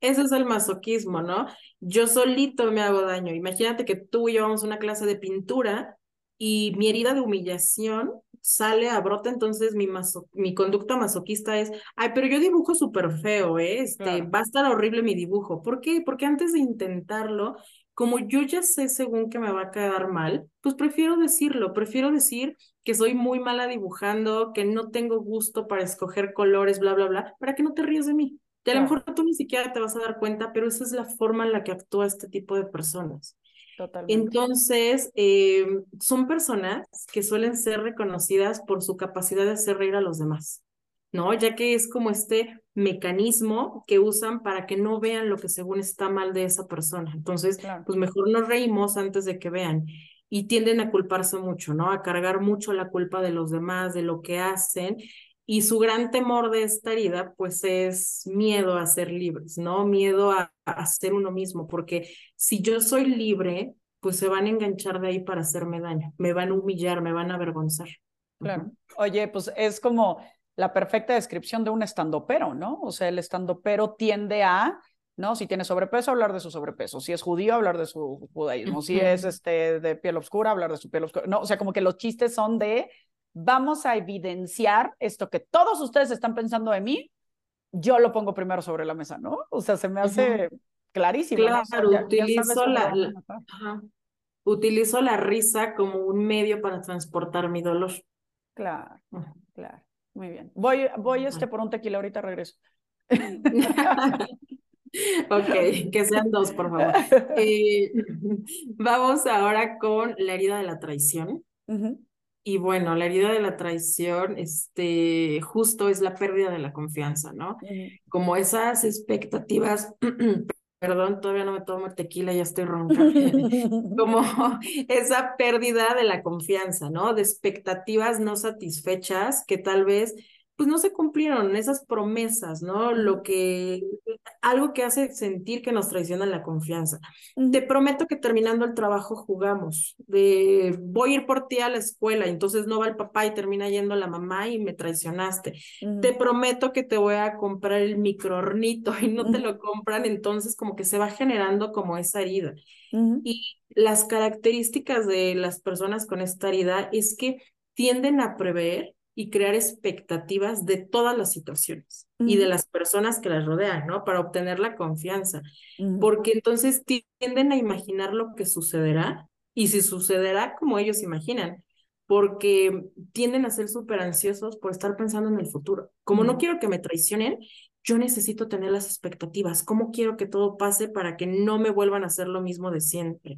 Ese es el masoquismo, ¿no? Yo solito me hago daño. Imagínate que tú y yo vamos a una clase de pintura y mi herida de humillación sale a brota, entonces mi, maso mi conducta masoquista es, ay, pero yo dibujo súper feo, ¿eh? Este, va a estar horrible mi dibujo. ¿Por qué? Porque antes de intentarlo, como yo ya sé según que me va a quedar mal, pues prefiero decirlo, prefiero decir que soy muy mala dibujando, que no tengo gusto para escoger colores, bla, bla, bla, para que no te rías de mí. Y a lo mejor tú ni siquiera te vas a dar cuenta, pero esa es la forma en la que actúa este tipo de personas. Totalmente. Entonces, eh, son personas que suelen ser reconocidas por su capacidad de hacer reír a los demás, ¿no? Ya que es como este mecanismo que usan para que no vean lo que según está mal de esa persona. Entonces, pues mejor nos reímos antes de que vean. Y tienden a culparse mucho, ¿no? A cargar mucho la culpa de los demás, de lo que hacen. Y su gran temor de esta herida, pues es miedo a ser libres, ¿no? Miedo a, a ser uno mismo, porque si yo soy libre, pues se van a enganchar de ahí para hacerme daño, me van a humillar, me van a avergonzar. Claro. Oye, pues es como la perfecta descripción de un estandopero, ¿no? O sea, el estandopero tiende a, ¿no? Si tiene sobrepeso, hablar de su sobrepeso. Si es judío, hablar de su judaísmo. Si es este, de piel oscura, hablar de su piel oscura. No, o sea, como que los chistes son de vamos a evidenciar esto que todos ustedes están pensando de mí, yo lo pongo primero sobre la mesa, ¿no? O sea, se me hace clarísimo. Claro, utilizo, la, utilizo la risa como un medio para transportar mi dolor. Claro, claro. Muy bien. Voy, voy este por un tequila, ahorita regreso. ok, que sean dos, por favor. Eh, vamos ahora con la herida de la traición. Y bueno, la herida de la traición, este, justo es la pérdida de la confianza, ¿no? Como esas expectativas, perdón, todavía no me tomo tequila, ya estoy ronca, como esa pérdida de la confianza, ¿no? De expectativas no satisfechas que tal vez pues no se cumplieron esas promesas, ¿no? Lo que, algo que hace sentir que nos traiciona la confianza. Te prometo que terminando el trabajo jugamos, de voy a ir por ti a la escuela, y entonces no va el papá y termina yendo la mamá y me traicionaste. Te prometo que te voy a comprar el microornito y no te lo compran, entonces como que se va generando como esa herida. Y las características de las personas con esta herida es que tienden a prever y crear expectativas de todas las situaciones y de las personas que las rodean, ¿no? Para obtener la confianza. Porque entonces tienden a imaginar lo que sucederá y si sucederá como ellos imaginan, porque tienden a ser súper ansiosos por estar pensando en el futuro. Como no quiero que me traicionen, yo necesito tener las expectativas, cómo quiero que todo pase para que no me vuelvan a hacer lo mismo de siempre.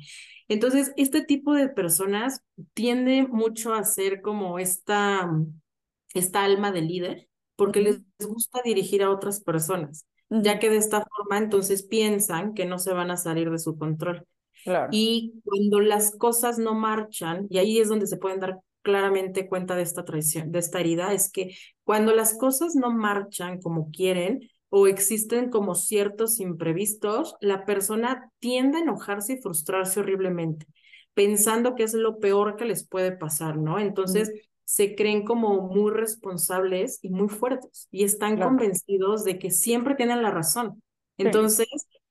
Entonces, este tipo de personas tiende mucho a ser como esta esta alma de líder porque les gusta dirigir a otras personas, ya que de esta forma entonces piensan que no se van a salir de su control. Y cuando las cosas no marchan, y ahí es donde se pueden dar claramente cuenta de esta traición, de esta herida, es que cuando las cosas no marchan como quieren o existen como ciertos imprevistos, la persona tiende a enojarse y frustrarse horriblemente, pensando que es lo peor que les puede pasar, ¿no? Entonces, se creen como muy responsables y muy fuertes y están convencidos de que siempre tienen la razón. Entonces,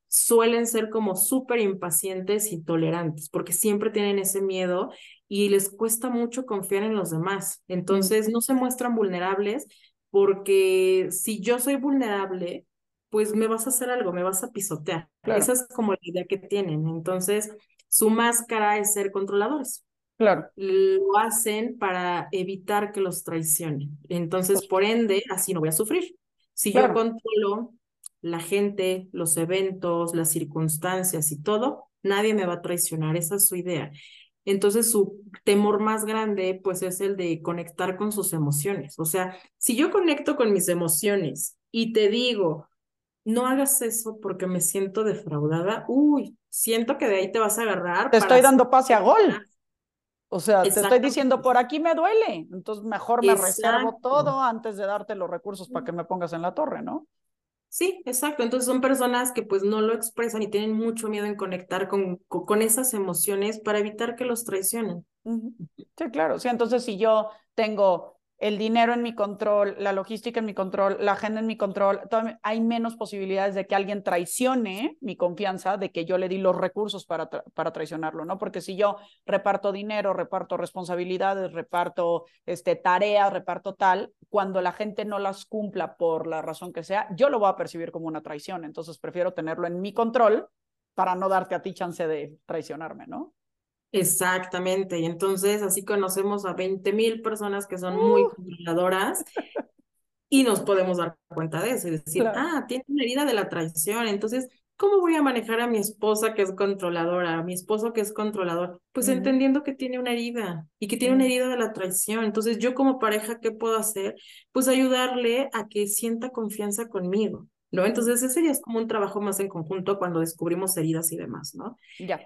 suelen ser como súper impacientes y tolerantes porque siempre tienen ese miedo y les cuesta mucho confiar en los demás. Entonces, no se muestran vulnerables porque si yo soy vulnerable, pues me vas a hacer algo, me vas a pisotear. Esa es como la idea que tienen. Entonces, su máscara es ser controladores. Claro. Lo hacen para evitar que los traicionen. Entonces, por ende, así no voy a sufrir. Si yo controlo la gente, los eventos, las circunstancias y todo, nadie me va a traicionar. Esa es su idea. Entonces, su temor más grande, pues, es el de conectar con sus emociones. O sea, si yo conecto con mis emociones y te digo, no hagas eso porque me siento defraudada, uy, siento que de ahí te vas a agarrar. Te estoy dando pase a gol. O sea, te estoy diciendo, por aquí me duele, entonces mejor me reservo todo antes de darte los recursos para que me pongas en la torre, ¿no? Sí, exacto. Entonces son personas que pues no lo expresan y tienen mucho miedo en conectar con, con, esas emociones para evitar que los traicionen. Sí, claro. Sí, entonces si yo tengo el dinero en mi control, la logística en mi control, la agenda en mi control, hay menos posibilidades de que alguien traicione mi confianza de que yo le di los recursos para, para traicionarlo, ¿no? Porque si yo reparto dinero, reparto responsabilidades, reparto este, tareas, reparto tal, cuando la gente no las cumpla por la razón que sea, yo lo voy a percibir como una traición. Entonces prefiero tenerlo en mi control para no darte a ti chance de traicionarme, ¿no? Exactamente, y entonces así conocemos a 20 mil personas que son muy uh. controladoras y nos podemos dar cuenta de eso y decir, ah, tiene una herida de la traición, entonces, ¿cómo voy a manejar a mi esposa que es controladora, a mi esposo que es controlador? Pues entendiendo que tiene una herida y que tiene una herida de la traición, entonces yo como pareja, ¿qué puedo hacer? Pues ayudarle a que sienta confianza conmigo. ¿No? Entonces ese ya es como un trabajo más en conjunto cuando descubrimos heridas y demás, ¿no? Ya.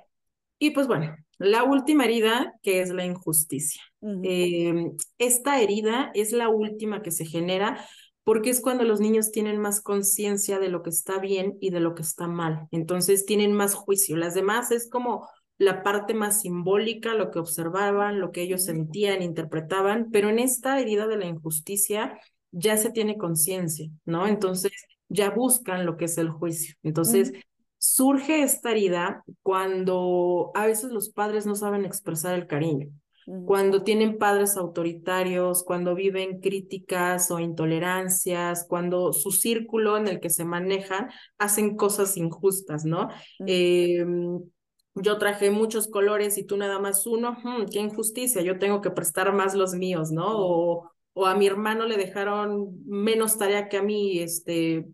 Y pues bueno, la última herida, que es la injusticia. Em, esta herida es la última que se genera porque es cuando los niños tienen más conciencia de lo que está bien y de lo que está mal. Entonces tienen más juicio. Las demás es como la parte más simbólica, lo que observaban, lo que ellos sentían, interpretaban, pero en esta herida de la injusticia ya se tiene conciencia, ¿no? Entonces ya buscan lo que es el juicio. Entonces, surge esta herida cuando a veces los padres no saben expresar el cariño, cuando tienen padres autoritarios, cuando viven críticas o intolerancias, cuando su círculo en el que se manejan hacen cosas injustas, ¿no? Em, yo traje muchos colores y tú nada más uno, hmm, qué injusticia, yo tengo que prestar más los míos, ¿no? O, o a mi hermano le dejaron menos tarea que a mí, este,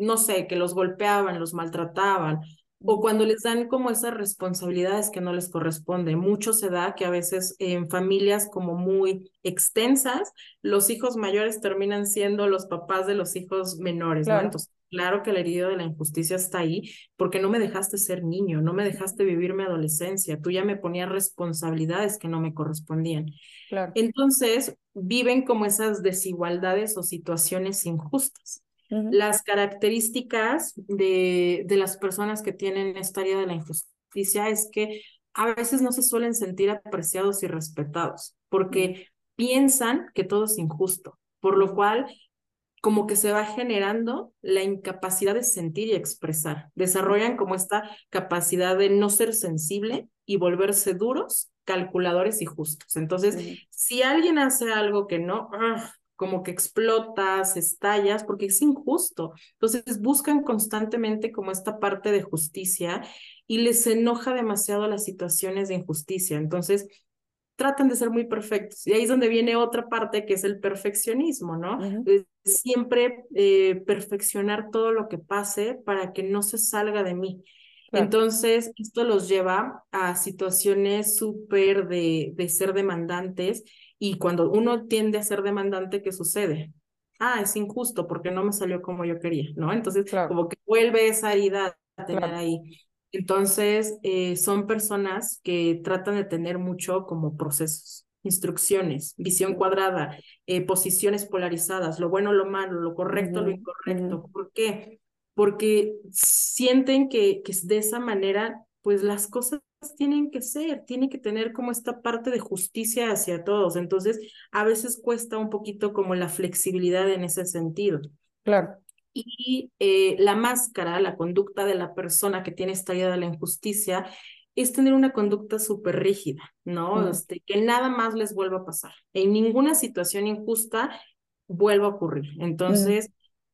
no sé, que los golpeaban, los maltrataban, o cuando les dan como esas responsabilidades que no les corresponden. Mucho se da que a veces en familias como muy extensas, los hijos mayores terminan siendo los papás de los hijos menores, ¿no? Entonces, claro que el herido de la injusticia está ahí, porque no me dejaste ser niño, no me dejaste vivir mi adolescencia, tú ya me ponías responsabilidades que no me correspondían. Claro. Entonces, viven como esas desigualdades o situaciones injustas. Las características de, de las personas que tienen esta área de la injusticia es que a veces no se suelen sentir apreciados y respetados porque piensan que todo es injusto, por lo cual como que se va generando la incapacidad de sentir y expresar. Desarrollan como esta capacidad de no ser sensible y volverse duros, calculadores y justos. Entonces, si alguien hace algo que no, como que explotas, estallas, porque es injusto. Entonces buscan constantemente como esta parte de justicia y les enoja demasiado las situaciones de injusticia. Entonces tratan de ser muy perfectos. Y ahí es donde viene otra parte que es el perfeccionismo, ¿no? Siempre eh, perfeccionar todo lo que pase para que no se salga de mí. Entonces, esto los lleva a situaciones súper de, de ser demandantes y cuando uno tiende a ser demandante, ¿qué sucede? Ah, es injusto porque no me salió como yo quería, ¿no? Entonces, como que vuelve esa herida a tener ahí. Entonces, eh, son personas que tratan de tener mucho como procesos, instrucciones, visión cuadrada, eh, posiciones polarizadas, lo bueno, lo malo, lo correcto, lo incorrecto. ¿Por qué? Porque sienten que, que de esa manera, pues las cosas tienen que ser, tiene que tener como esta parte de justicia hacia todos. Entonces, a veces cuesta un poquito como la flexibilidad en ese sentido. Claro. Y eh, la máscara, la conducta de la persona que tiene esta idea de la injusticia, es tener una conducta súper rígida, ¿no? Este, que nada más les vuelva a pasar. En ninguna situación injusta vuelva a ocurrir. Entonces,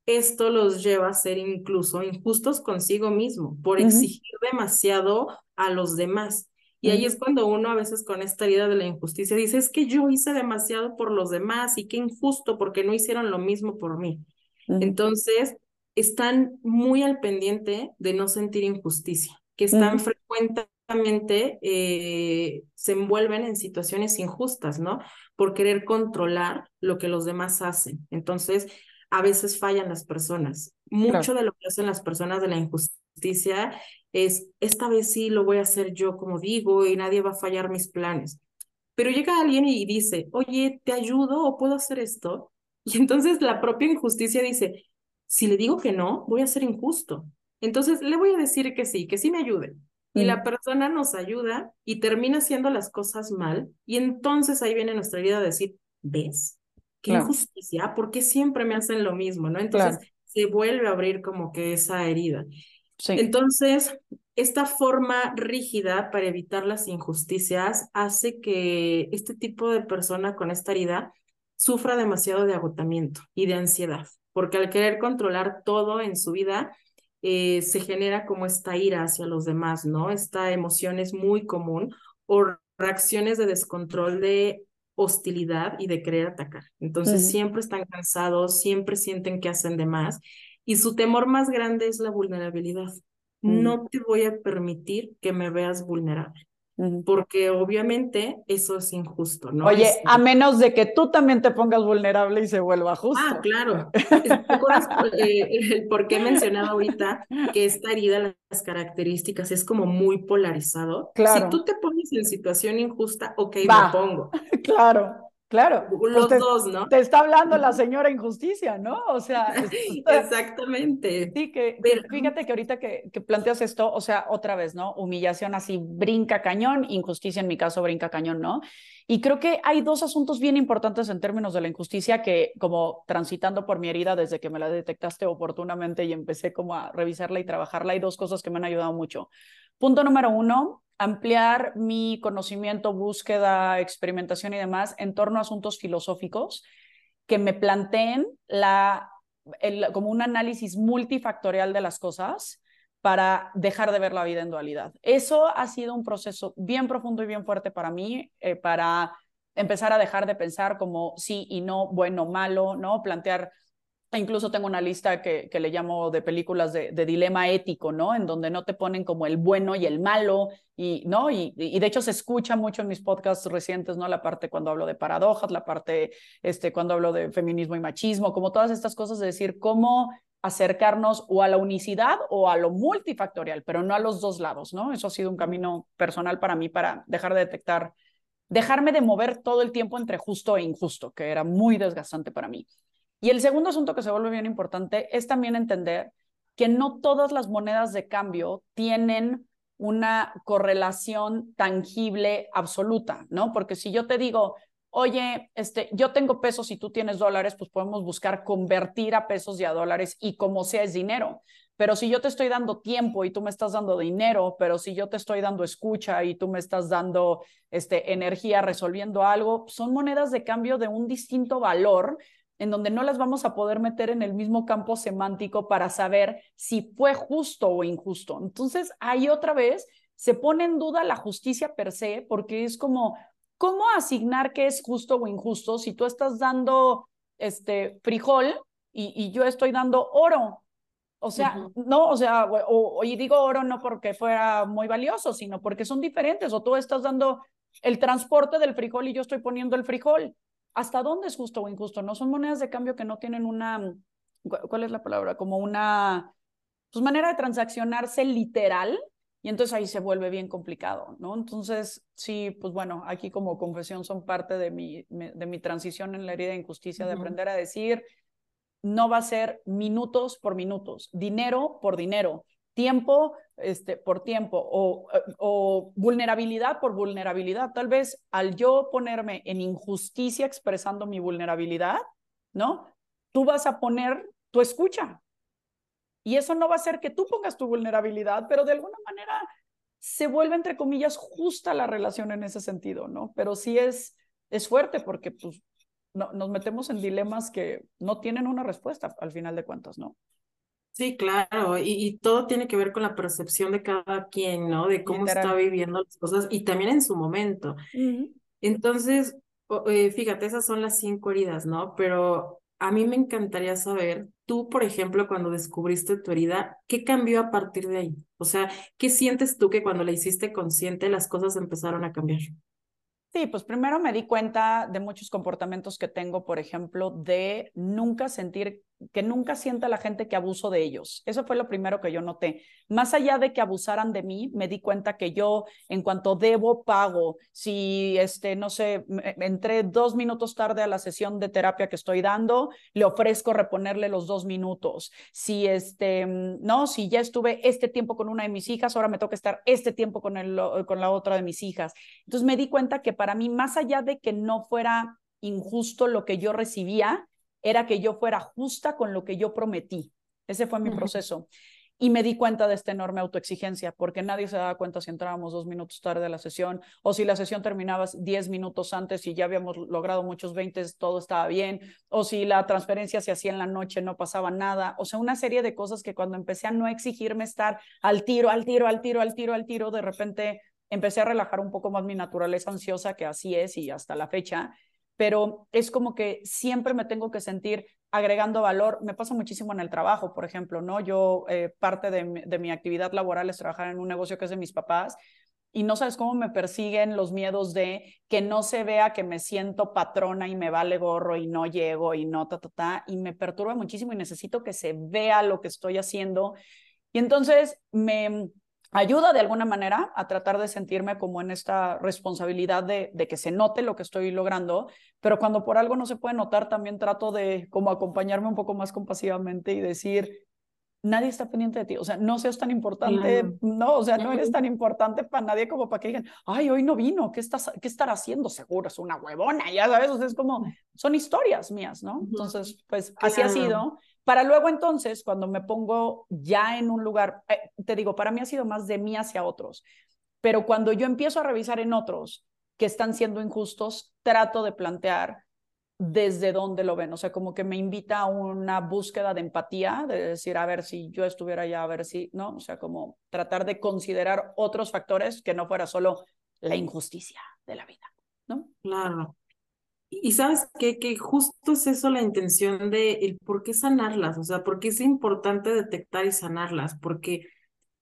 esto los lleva a ser incluso injustos consigo mismo por exigir demasiado a los demás. Y ahí es cuando uno a veces con esta herida de la injusticia dice, es que yo hice demasiado por los demás y qué injusto porque no hicieron lo mismo por mí. Entonces, están muy al pendiente de no sentir injusticia, que están frecuentemente, eh, se envuelven en situaciones injustas, ¿no? Por querer controlar lo que los demás hacen. Entonces, a veces fallan las personas. Mucho de lo que hacen las personas de la injusticia es, esta vez sí lo voy a hacer yo como digo y nadie va a fallar mis planes. Pero llega alguien y dice, oye, ¿te ayudo o puedo hacer esto? Y entonces la propia injusticia dice, si le digo que no, voy a ser injusto. Entonces le voy a decir que sí, que sí me ayude. Y la persona nos ayuda y termina haciendo las cosas mal. Y entonces ahí viene nuestra vida a decir, ¿ves? Qué injusticia, ¿por qué siempre me hacen lo mismo? ¿no? Entonces se vuelve a abrir como que esa herida. Entonces, esta forma rígida para evitar las injusticias hace que este tipo de persona con esta herida sufra demasiado de agotamiento y de ansiedad, porque al querer controlar todo en su vida, eh, se genera como esta ira hacia los demás, ¿no? Esta emoción es muy común o reacciones de descontrol de hostilidad y de querer atacar. Entonces siempre están cansados, siempre sienten que hacen de más y su temor más grande es la vulnerabilidad. No te voy a permitir que me veas vulnerable porque obviamente eso es injusto, ¿no? Oye, a menos de que tú también te pongas vulnerable y se vuelva justo. Ah, claro. eh, por qué mencionaba ahorita que esta herida, las características, es como muy polarizado. Claro. Si tú te pones en situación injusta, ok, me pongo. Claro. Claro. Los pues dos, ¿no? Te está hablando la señora injusticia, ¿no? O sea. Exactamente. Sí, que, fíjate que ahorita que, que, planteas esto, o sea, otra vez, ¿no? Humillación así, brinca cañón, injusticia en mi caso, brinca cañón, ¿no? Y creo que hay dos asuntos bien importantes en términos de la injusticia que, como transitando por mi herida desde que me la detectaste oportunamente y empecé como a revisarla y trabajarla, hay dos cosas que me han ayudado mucho. Punto número uno, ampliar mi conocimiento, búsqueda, experimentación y demás en torno a asuntos filosóficos que me planteen la, como un análisis multifactorial de las cosas para dejar de ver la vida en dualidad. Eso ha sido un proceso bien profundo y bien fuerte para mí, eh, para empezar a dejar de pensar como sí y no, bueno, malo, ¿no? Plantear Incluso tengo una lista que, que le llamo de películas de, dilema ético, ¿no? En donde no te ponen como el bueno y el malo, y, ¿no? Y, y, de hecho se escucha mucho en mis podcasts recientes, ¿no? La parte cuando hablo de paradojas, la parte este, cuando hablo de feminismo y machismo, como todas estas cosas de decir cómo acercarnos o a la unicidad o a lo multifactorial, pero no a los dos lados, ¿no? Eso ha sido un camino personal para mí para dejar de detectar, dejarme de mover todo el tiempo entre justo e injusto, que era muy desgastante para mí. Y el segundo asunto que se vuelve bien importante es también entender que no todas las monedas de cambio tienen una correlación tangible absoluta, ¿no? Porque si yo te digo, oye, este, yo tengo pesos y tú tienes dólares, pues podemos buscar convertir a pesos y a dólares y como sea es dinero. Pero si yo te estoy dando tiempo y tú me estás dando dinero, pero si yo te estoy dando escucha y tú me estás dando este, energía resolviendo algo, son monedas de cambio de un distinto valor en donde no las vamos a poder meter en el mismo campo semántico para saber si fue justo o injusto. Entonces, ahí otra vez se pone en duda la justicia per se, porque es como, ¿cómo asignar qué es justo o injusto si tú estás dando este frijol y, yo estoy dando oro? O sea, no, o sea, o, y digo oro no porque fuera muy valioso, sino porque son diferentes, o tú estás dando el transporte del frijol y yo estoy poniendo el frijol hasta dónde es justo o injusto. No son monedas de cambio que no tienen una, ¿cuál es la palabra? Como una pues, manera de transaccionarse literal. Y entonces ahí se vuelve bien complicado, ¿no? Entonces, sí, pues bueno, aquí como confesión son parte de mi, de mi transición en la herida de injusticia, de aprender a decir, no va a ser minutos por minutos, dinero por dinero, tiempo este, por tiempo o, o, vulnerabilidad por vulnerabilidad. Tal vez al yo ponerme en injusticia expresando mi vulnerabilidad, ¿no? Tú vas a poner tu escucha. Y eso no va a ser que tú pongas tu vulnerabilidad, pero de alguna manera se vuelve, entre comillas, justa la relación en ese sentido, ¿no? Pero sí es, es fuerte porque pues, no, nos metemos en dilemas que no tienen una respuesta al final de cuentas, ¿no? Sí, claro, y, todo tiene que ver con la percepción de cada quien, ¿no? De cómo está viviendo las cosas y también en su momento. Entonces, eh, fíjate, esas son las cinco heridas, ¿no? Pero a mí me encantaría saber, tú, por ejemplo, cuando descubriste tu herida, ¿qué cambió a partir de ahí? O sea, ¿qué sientes tú que cuando la hiciste consciente las cosas empezaron a cambiar? Sí, pues primero me di cuenta de muchos comportamientos que tengo, por ejemplo, de nunca sentir que nunca sienta la gente que abuso de ellos. Eso fue lo primero que yo noté. Más allá de que abusaran de mí, me di cuenta que yo, en cuanto debo, pago. Si, este, no sé, entré dos minutos tarde a la sesión de terapia que estoy dando, le ofrezco reponerle los dos minutos. Si, este, no, si ya estuve este tiempo con una de mis hijas, ahora me toca estar este tiempo con, el, con la otra de mis hijas. Entonces me di cuenta que para mí, más allá de que no fuera injusto lo que yo recibía, era que yo fuera justa con lo que yo prometí. Ese fue mi proceso. Y me di cuenta de esta enorme autoexigencia, porque nadie se daba cuenta si entrábamos dos minutos tarde a la sesión o si la sesión terminaba diez minutos antes y ya habíamos logrado muchos veintes, todo estaba bien, o si la transferencia se hacía en la noche, no pasaba nada. O sea, una serie de cosas que cuando empecé a no exigirme estar al tiro, al tiro, al tiro, al tiro, al tiro, de repente empecé a relajar un poco más mi naturaleza ansiosa, que así es y hasta la fecha, pero es como que siempre me tengo que sentir agregando valor. Me pasa muchísimo en el trabajo, por ejemplo, ¿no? Yo, eh, parte de de mi actividad laboral es trabajar en un negocio que es de mis papás y no sabes cómo me persiguen los miedos de que no se vea que me siento patrona y me vale gorro y no llego y no ta, ta, ta, y me perturba muchísimo y necesito que se vea lo que estoy haciendo. Y entonces me ayuda de alguna manera a tratar de sentirme como en esta responsabilidad de, de, que se note lo que estoy logrando, pero cuando por algo no se puede notar, también trato de como acompañarme un poco más compasivamente y decir, nadie está pendiente de ti, o sea, no seas tan importante, no, o sea, no eres tan importante para nadie como para que digan, ay, hoy no vino, ¿qué, estás, qué estará haciendo? Seguro es una huevona, ya sabes, o sea, es como, son historias mías, ¿no? Entonces, pues así ha sido para luego entonces, cuando me pongo ya en un lugar, eh, te digo, para mí ha sido más de mí hacia otros, pero cuando yo empiezo a revisar en otros que están siendo injustos, trato de plantear desde dónde lo ven, o sea, como que me invita a una búsqueda de empatía, de decir, a ver si yo estuviera allá, a ver si, ¿no? O sea, como tratar de considerar otros factores que no fuera solo la injusticia de la vida, ¿no? Claro. Y sabes qué? que justo es eso la intención de el por qué sanarlas, o sea, por qué es importante detectar y sanarlas, porque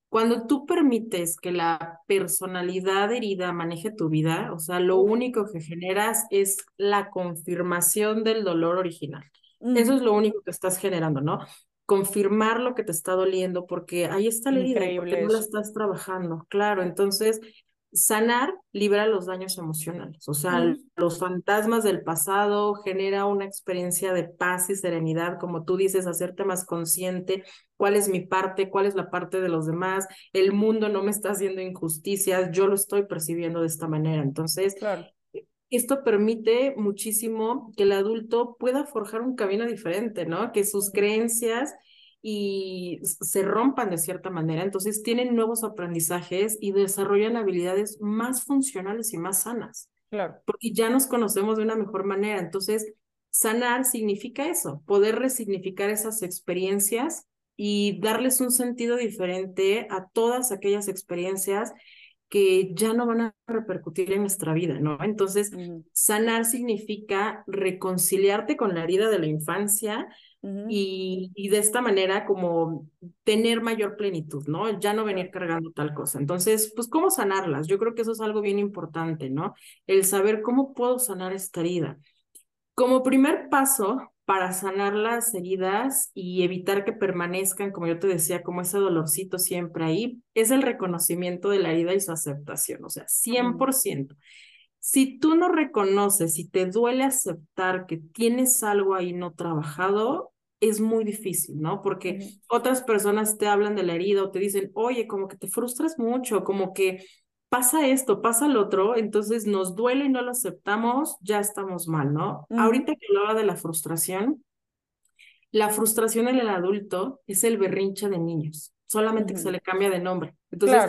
cuando tú permites que la personalidad herida maneje tu vida, o sea, lo único que generas es la confirmación del dolor original. Eso es lo único que estás generando, ¿no? Confirmar lo que te está doliendo, porque ahí está la herida, porque no la estás trabajando, claro. Entonces, sanar libera los daños emocionales, o sea, los fantasmas del pasado genera una experiencia de paz y serenidad, como tú dices, hacerte más consciente cuál es mi parte, cuál es la parte de los demás, el mundo no me está haciendo injusticias, yo lo estoy percibiendo de esta manera. Entonces, esto permite muchísimo que el adulto pueda forjar un camino diferente, ¿no? Que sus creencias y se rompan de cierta manera, entonces tienen nuevos aprendizajes y desarrollan habilidades más funcionales y más sanas. Claro. Porque ya nos conocemos de una mejor manera. Entonces, sanar significa eso, poder resignificar esas experiencias y darles un sentido diferente a todas aquellas experiencias que ya no van a repercutir en nuestra vida, ¿no? Entonces, sanar significa reconciliarte con la herida de la infancia, y, y, de esta manera como tener mayor plenitud, ¿no? Ya no venir cargando tal cosa. Entonces, pues, ¿cómo sanarlas? Yo creo que eso es algo bien importante, ¿no? El saber cómo puedo sanar esta herida. Como primer paso para sanar las heridas y evitar que permanezcan, como yo te decía, como ese dolorcito siempre ahí, es el reconocimiento de la herida y su aceptación, o sea, 100%. Si tú no reconoces, si te duele aceptar que tienes algo ahí no trabajado, es muy difícil, ¿no? Porque otras personas te hablan de la herida o te dicen, oye, como que te frustras mucho, como que pasa esto, pasa lo otro, entonces nos duele y no lo aceptamos, ya estamos mal, ¿no? Ahorita que hablaba de la frustración, la frustración en el adulto es el berrinche de niños, solamente que se le cambia de nombre. Entonces,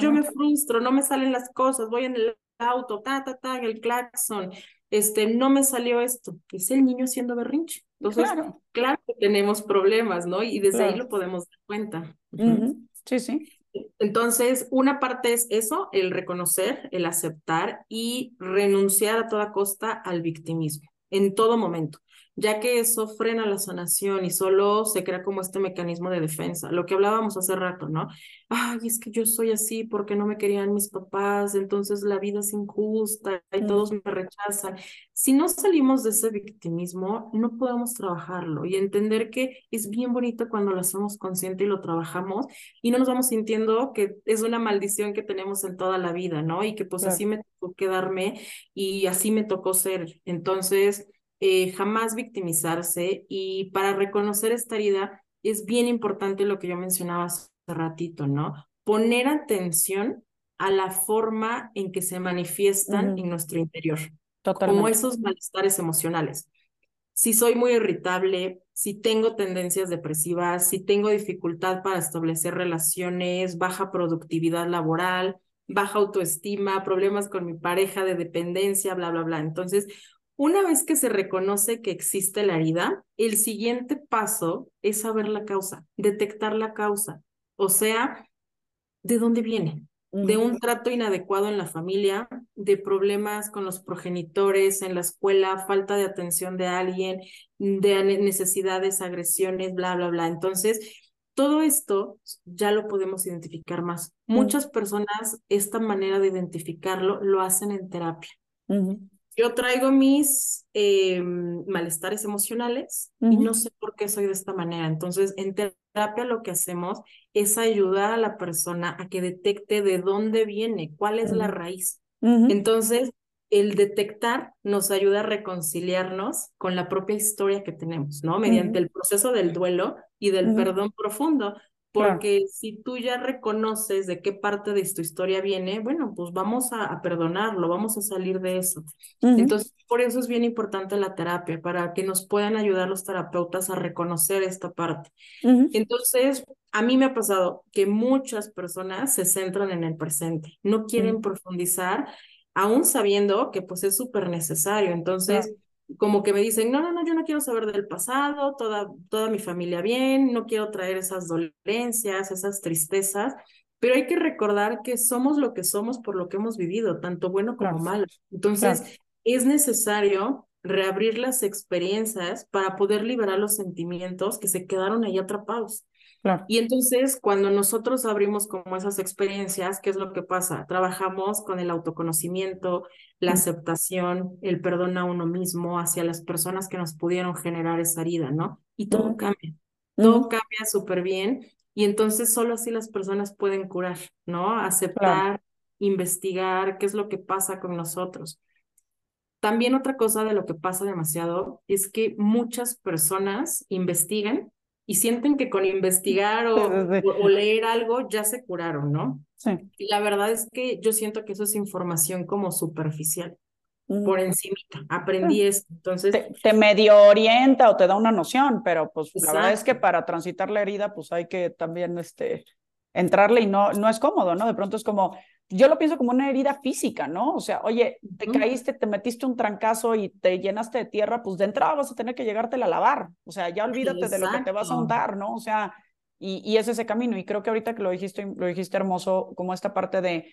yo me frustro, no me salen las cosas, voy en el auto, ta, ta, ta, el claxon, este, no me salió esto, es el niño siendo berrinche. Entonces, claro, que tenemos problemas, ¿no? Y desde ahí lo podemos dar cuenta. Sí, sí. Entonces, una parte es eso, el reconocer, el aceptar y renunciar a toda costa al victimismo en todo momento ya que eso frena la sanación y solo se crea como este mecanismo de defensa, lo que hablábamos hace rato, ¿no? Ay, es que yo soy así porque no me querían mis papás, entonces la vida es injusta y todos me rechazan. Si no salimos de ese victimismo, no podemos trabajarlo y entender que es bien bonito cuando lo hacemos consciente y lo trabajamos y no nos vamos sintiendo que es una maldición que tenemos en toda la vida, ¿no? Y que pues así me tocó quedarme y así me tocó ser. Entonces, eh, jamás victimizarse y para reconocer esta herida es bien importante lo que yo mencionaba hace ratito, ¿no? Poner atención a la forma en que se manifiestan en nuestro interior. como esos malestares emocionales. Si soy muy irritable, si tengo tendencias depresivas, si tengo dificultad para establecer relaciones, baja productividad laboral, baja autoestima, problemas con mi pareja de dependencia, bla, bla, bla. Entonces, una vez que se reconoce que existe la herida, el siguiente paso es saber la causa, detectar la causa. O sea, ¿de dónde viene? de un trato inadecuado en la familia, de problemas con los progenitores, en la escuela, falta de atención de alguien, de necesidades, agresiones, bla, bla, bla. Entonces, todo esto ya lo podemos identificar más. Muchas personas esta manera de identificarlo lo hacen en terapia. Yo traigo mis em, malestares emocionales y no sé por qué soy de esta manera. Entonces, en terapia lo que hacemos es ayudar a la persona a que detecte de dónde viene, cuál es la raíz. Entonces, el detectar nos ayuda a reconciliarnos con la propia historia que tenemos, ¿no? Mediante el proceso del duelo y del perdón profundo. Porque si tú ya reconoces de qué parte de tu historia viene, bueno, pues vamos a, perdonarlo, vamos a salir de eso. Entonces, por eso es bien importante la terapia, para que nos puedan ayudar los terapeutas a reconocer esta parte. Entonces, a mí me ha pasado que muchas personas se centran en el presente, no quieren profundizar, aún sabiendo que pues es súper necesario. Entonces, como que me dicen, no, no, no, yo no quiero saber del pasado, toda, toda mi familia bien, no quiero traer esas dolencias, esas tristezas, pero hay que recordar que somos lo que somos por lo que hemos vivido, tanto bueno como malo. Entonces, es necesario reabrir las experiencias para poder liberar los sentimientos que se quedaron ahí atrapados. Y entonces, cuando nosotros abrimos como esas experiencias, ¿qué es lo que pasa? Trabajamos con el autoconocimiento, la aceptación, el perdón a uno mismo hacia las personas que nos pudieron generar esa herida, ¿no? Y todo cambia, todo cambia súper bien. Y entonces solo así las personas pueden curar, ¿no? Aceptar, investigar qué es lo que pasa con nosotros. También otra cosa de lo que pasa demasiado es que muchas personas investigan y sienten que con investigar o, leer algo ya se curaron, ¿no? Sí. Y la verdad es que yo siento que eso es información como superficial, por encimita. Aprendí esto, entonces... Te, medio orienta o te da una noción, pero pues la verdad es que para transitar la herida pues hay que también este, entrarle y no, no es cómodo, ¿no? De pronto es como, yo lo pienso como una herida física, ¿no? O sea, oye, te caíste, te metiste un trancazo y te llenaste de tierra, pues de entrada vas a tener que llegártela a lavar. O sea, ya olvídate de lo que te vas a untar, ¿no? O sea, y, y es ese camino. Y creo que ahorita que lo dijiste, lo dijiste hermoso, como esta parte de,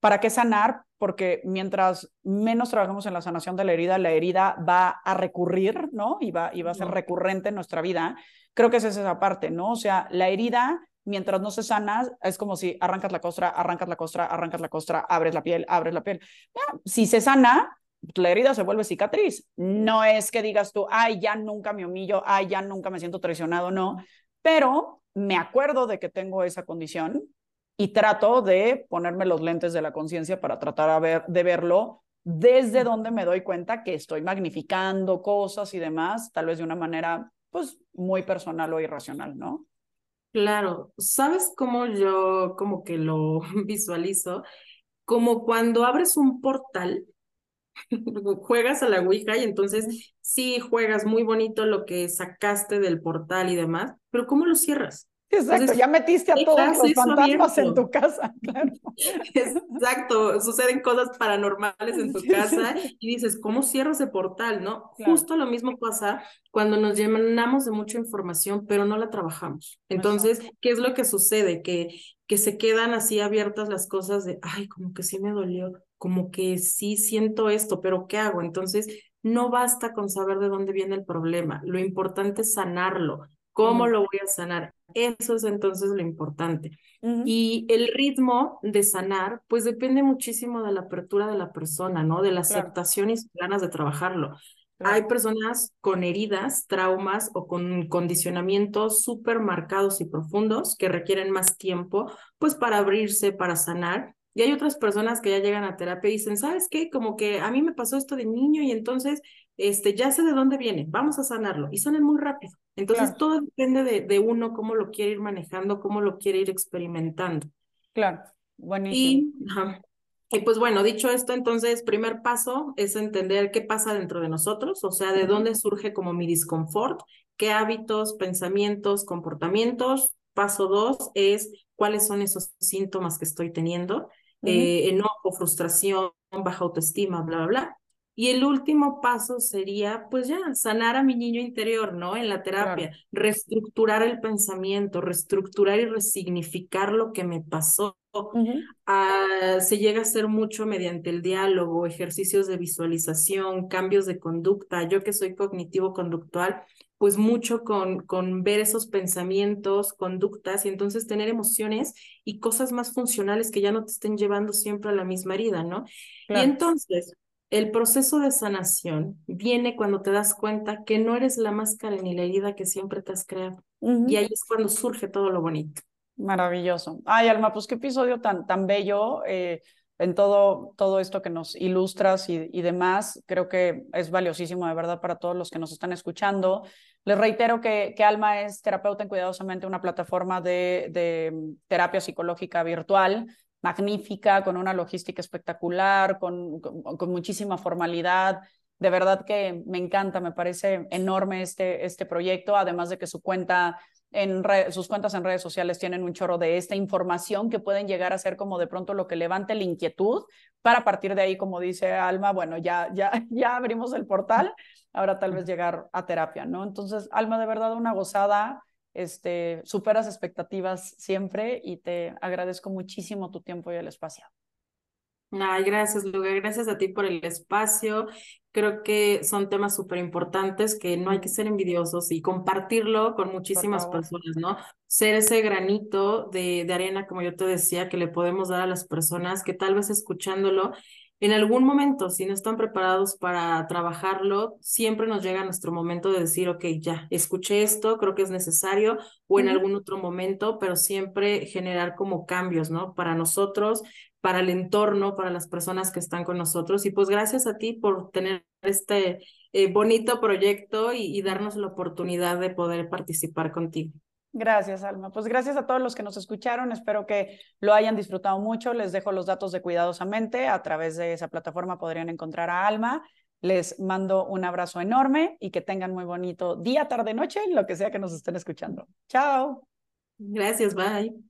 ¿para qué sanar? Porque mientras menos trabajamos en la sanación de la herida, la herida va a recurrir, ¿no? Y va, y va a ser recurrente en nuestra vida. Creo que esa es esa parte, ¿no? O sea, la herida mientras no se sana, es como si arrancas la costra, arrancas la costra, arrancas la costra, abres la piel, abres la piel. si se sana, la herida se vuelve cicatriz. No es que digas tú, ay, ya nunca me humillo, ay, ya nunca me siento traicionado, no. Pero me acuerdo de que tengo esa condición y trato de ponerme los lentes de la conciencia para tratar de verlo desde donde me doy cuenta que estoy magnificando cosas y demás, tal vez de una manera, pues, muy personal o irracional, ¿no? Claro, ¿sabes cómo yo como que lo visualizo? Como cuando abres un portal, juegas a la Ouija y entonces sí juegas muy bonito lo que sacaste del portal y demás, pero ¿cómo lo cierras? Exacto, ya metiste a todos los fantasmas en tu casa, claro. Exacto, suceden cosas paranormales en tu casa y dices, ¿cómo cierro ese portal? ¿No? Justo lo mismo pasa cuando nos llenamos de mucha información, pero no la trabajamos. Entonces, ¿qué es lo que sucede? Que, que se quedan así abiertas las cosas de, ay, como que sí me dolió, como que sí siento esto, pero ¿qué hago? Entonces, no basta con saber de dónde viene el problema, lo importante es sanarlo. ¿Cómo lo voy a sanar? Eso es entonces lo importante. Y el ritmo de sanar, pues depende muchísimo de la apertura de la persona, ¿no? De la aceptación y sus ganas de trabajarlo. Hay personas con heridas, traumas o con condicionamientos súper marcados y profundos que requieren más tiempo, pues para abrirse, para sanar. Y hay otras personas que ya llegan a terapia y dicen, ¿sabes qué? Como que a mí me pasó esto de niño y entonces este, ya sé de dónde viene, vamos a sanarlo. Y sanan muy rápido. Entonces todo depende de, de, uno, cómo lo quiere ir manejando, cómo lo quiere ir experimentando. Claro, buenísimo. Y, Y pues bueno, dicho esto, entonces, primer paso es entender qué pasa dentro de nosotros, o sea, de dónde surge como mi disconfort, qué hábitos, pensamientos, comportamientos. Paso dos es cuáles son esos síntomas que estoy teniendo, eh, enojo, frustración, baja autoestima, bla, bla, bla. Y el último paso sería, pues ya, sanar a mi niño interior, ¿no? En la terapia, reestructurar el pensamiento, reestructurar y resignificar lo que me pasó. Ah, se llega a hacer mucho mediante el diálogo, ejercicios de visualización, cambios de conducta. Yo que soy cognitivo-conductual, pues mucho con, con ver esos pensamientos, conductas y entonces tener emociones y cosas más funcionales que ya no te estén llevando siempre a la misma herida, ¿no? Y entonces, el proceso de sanación viene cuando te das cuenta que no eres la máscara ni la herida que siempre te has creado. Y ahí es cuando surge todo lo bonito. Maravilloso. Ay, Alma, pues qué episodio tan, tan bello eh, en todo, todo esto que nos ilustras y, y, demás. Creo que es valiosísimo de verdad para todos los que nos están escuchando. Les reitero que, que Alma es terapeuta en Cuidadosamente, una plataforma de, de terapia psicológica virtual magnífica, con una logística espectacular, con, con, muchísima formalidad. De verdad que me encanta, me parece enorme este, este proyecto, además de que su cuenta en sus cuentas en redes sociales tienen un chorro de esta información que pueden llegar a ser como de pronto lo que levante la inquietud para partir de ahí, como dice Alma, bueno, ya, ya, ya abrimos el portal, ahora tal vez llegar a terapia, ¿no? Entonces, Alma, de verdad una gozada, este, superas expectativas siempre y te agradezco muchísimo tu tiempo y el espacio. Ay, gracias, Luga. Gracias a ti por el espacio. Creo que son temas súper importantes que no hay que ser envidiosos y compartirlo con muchísimas personas, ¿no? Ser ese granito de, de arena, como yo te decía, que le podemos dar a las personas que tal vez escuchándolo en algún momento, si no están preparados para trabajarlo, siempre nos llega nuestro momento de decir, ok, ya, escuché esto, creo que es necesario, o en algún otro momento, pero siempre generar como cambios, ¿no? Para nosotros, para el entorno, para las personas que están con nosotros. Y pues gracias a ti por tener este eh, bonito proyecto y darnos la oportunidad de poder participar contigo. Gracias, Alma. Pues gracias a todos los que nos escucharon. Espero que lo hayan disfrutado mucho. Les dejo los datos de Cuidadosamente. A través de esa plataforma podrían encontrar a Alma. Les mando un abrazo enorme y que tengan muy bonito día, tarde, noche, lo que sea que nos estén escuchando. Chao. Gracias, bye.